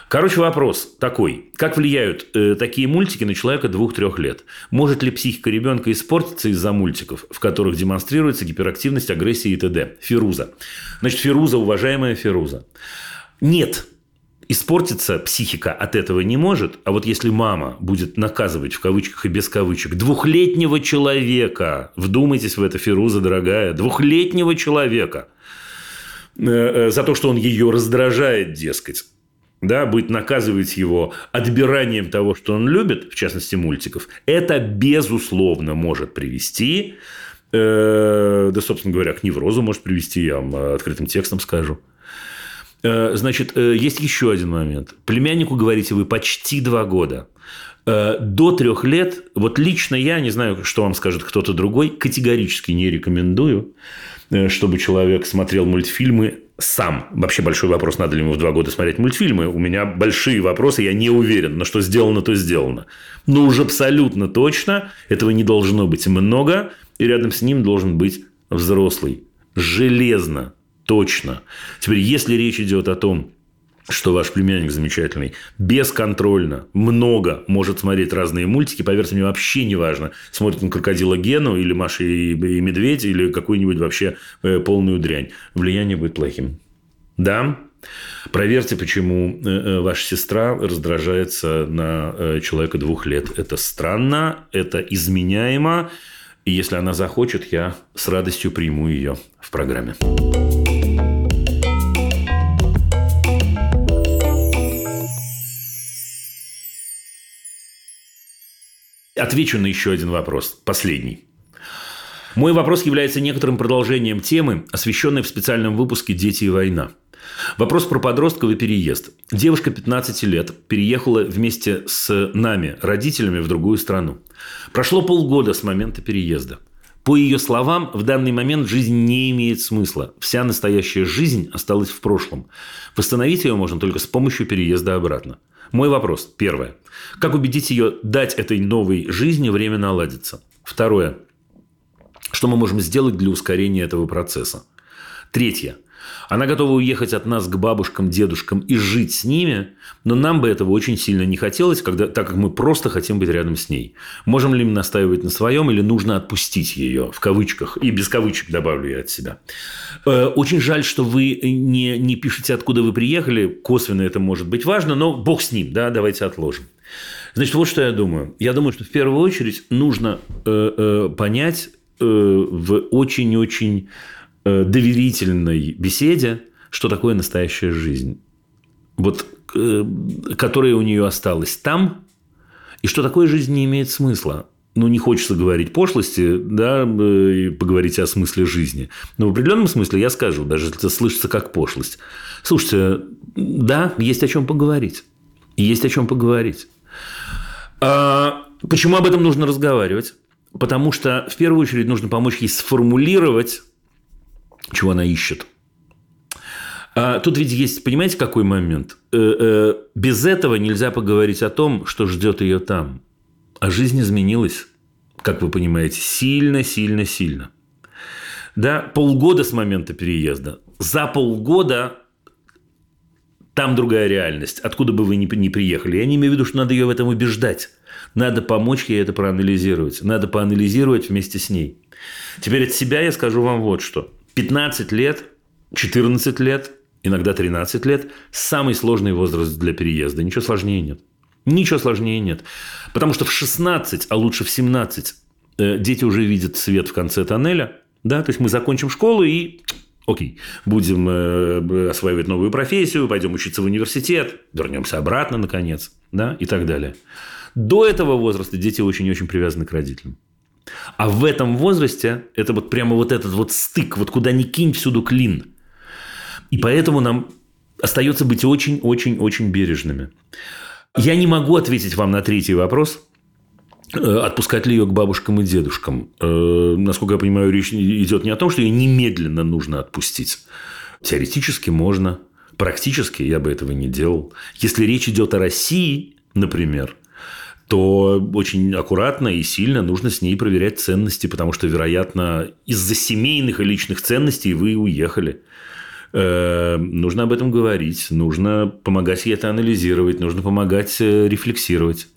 Короче, вопрос такой. Как влияют э, такие мультики на человека двух-трех лет? Может ли психика ребенка испортиться из-за мультиков, в которых демонстрируется гиперактивность, агрессия и т.д.? Фируза. Значит, Фируза, уважаемая Фируза. Нет, испортиться психика от этого не может, а вот если мама будет наказывать в кавычках и без кавычек двухлетнего человека, вдумайтесь в это, Фируза, дорогая, двухлетнего человека э, э, за то, что он ее раздражает, дескать, да, будет наказывать его отбиранием того, что он любит, в частности, мультиков, это, безусловно, может привести, э, да, собственно говоря, к неврозу может привести, я вам открытым текстом скажу. Э, Значит, э, есть еще один момент. Племяннику, говорите вы, почти два года. Э, До трех лет, вот лично я, не знаю, что вам скажет кто-то другой, категорически не рекомендую, э, чтобы человек смотрел мультфильмы сам. Вообще большой вопрос, надо ли ему в два года смотреть мультфильмы. У меня большие вопросы, я не уверен, но что сделано, то сделано. Но уже абсолютно точно этого не должно быть много, и рядом с ним должен быть взрослый. Железно, точно. Теперь, если речь идет о том, что ваш племянник замечательный, бесконтрольно, много может смотреть разные мультики, поверьте мне, вообще не важно, смотрит он крокодила Гену или Маша и, и Медведь, или какую-нибудь вообще э, полную дрянь. Влияние будет плохим. Да, Проверьте, почему э, э, ваша сестра раздражается на человека двух лет. Это странно, это изменяемо. И если она захочет, я с радостью приму ее в программе. Отвечу на еще один вопрос, последний. Мой вопрос является некоторым продолжением темы, освещенной в специальном выпуске «Дети и война». Вопрос про подростков и переезд. Девушка 15 лет переехала вместе с нами, родителями, в другую страну. Прошло полгода с момента переезда. По ее словам, в данный момент жизнь не имеет смысла. Вся настоящая жизнь осталась в прошлом. Восстановить ее можно только с помощью переезда обратно. Мой вопрос. Первое. Как убедить ее дать этой новой жизни время наладиться? Второе. Что мы можем сделать для ускорения этого процесса? Третье. Она готова уехать от нас к бабушкам, дедушкам и жить с ними, но нам бы этого очень сильно не хотелось, когда, так как мы просто хотим быть рядом с ней. Можем ли мы настаивать на своем или нужно отпустить ее, в кавычках, и без кавычек добавлю я от себя. Э, Очень жаль, что вы не, не пишете, откуда вы приехали, косвенно это может быть важно, но бог с ним, да, давайте отложим. Значит, вот что я думаю. Я думаю, что в первую очередь нужно э, э, понять э, в очень-очень доверительной беседе, что такое настоящая жизнь. Вот, э, которая у нее осталась там, и что такое жизнь не имеет смысла. Ну, не хочется говорить пошлости, да, э, и поговорить о смысле жизни. Но в определенном смысле я скажу, даже если это слышится как пошлость. Слушайте, да, есть о чем поговорить. Есть о чем поговорить. А почему об этом нужно разговаривать? Потому что в первую очередь нужно помочь ей сформулировать, чего она ищет. А тут ведь есть, понимаете, какой момент? Э, э, Без этого нельзя поговорить о том, что ждет ее там. А жизнь изменилась, как вы понимаете, сильно, сильно, сильно. Да, полгода с момента переезда. За полгода там другая реальность, откуда бы вы ни, ни приехали. Я не имею в виду, что надо ее в этом убеждать. Надо помочь ей это проанализировать. Надо поанализировать вместе с ней. Теперь от себя я скажу вам вот что. 15 лет, 14 лет, иногда 13 лет – самый сложный возраст для переезда. Ничего сложнее нет. Ничего сложнее нет. Потому что в 16, а лучше в 17 э, дети уже видят свет в конце тоннеля. Да? То есть мы закончим школу и Окей, будем э, осваивать новую профессию, пойдем учиться в университет, вернемся обратно, наконец, да, и так далее. До этого возраста дети очень-очень привязаны к родителям. А в этом возрасте это вот прямо вот этот вот стык, вот куда ни кинь, всюду клин. И поэтому нам остается быть очень-очень-очень бережными. Я не могу ответить вам на третий вопрос, э, отпускать ли ее к бабушкам и дедушкам. Э, Насколько я понимаю, речь идет не о том, что ее немедленно нужно отпустить. Теоретически можно, практически я бы этого не делал. Если речь идет о России, например, то очень аккуратно и сильно нужно с ней проверять ценности, потому что, вероятно, из-за семейных и личных ценностей вы уехали. Э, Нужно об этом говорить, нужно помогать ей это анализировать, нужно помогать э, рефлексировать.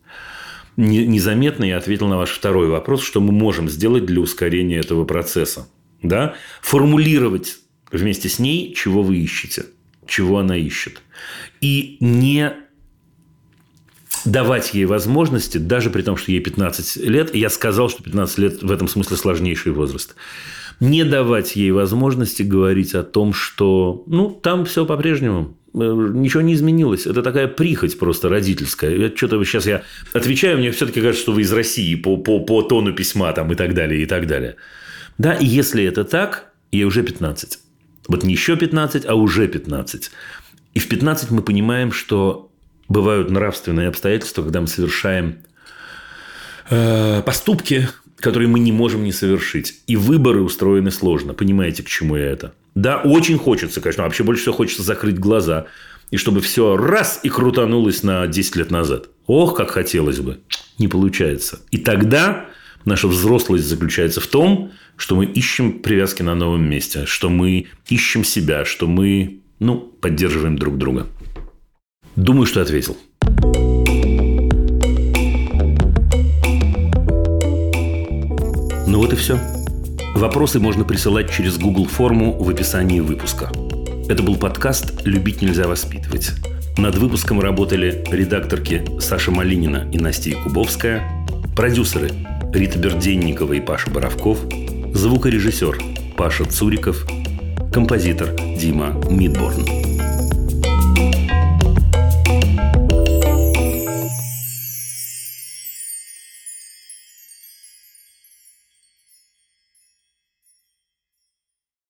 Не- Незаметно я ответил на ваш второй вопрос, что мы можем сделать для ускорения этого процесса. Да? Формулировать вместе с ней, чего вы ищете, чего она ищет. И не давать ей возможности, даже при том, что ей 15 лет, я сказал, что 15 лет в этом смысле сложнейший возраст, не давать ей возможности говорить о том, что ну, там все по-прежнему, э, ничего не изменилось. Это такая прихоть просто родительская. Я Что-то сейчас я отвечаю, мне все-таки кажется, что вы из России по, по, по тону письма там, и так далее, и так далее. Да, и если это так, ей уже 15. Вот не еще 15, а уже 15. И в 15 мы понимаем, что бывают нравственные обстоятельства, когда мы совершаем э, поступки, которые мы не можем не совершить. И выборы устроены сложно. Понимаете, к чему я это? Да, очень хочется, конечно. Вообще больше всего хочется закрыть глаза. И чтобы все раз и крутанулось на 10 лет назад. Ох, как хотелось бы. Не получается. И тогда наша взрослость заключается в том, что мы ищем привязки на новом месте, что мы ищем себя, что мы, ну, поддерживаем друг друга. Думаю, что ответил. Ну вот и все. Вопросы можно присылать через Google форму в описании выпуска. Это был подкаст «Любить нельзя воспитывать». Над выпуском работали редакторки Саша Малинина и Настя Якубовская, продюсеры Рита Берденникова и Паша Боровков, звукорежиссер Паша Цуриков, композитор Дима Мидборн.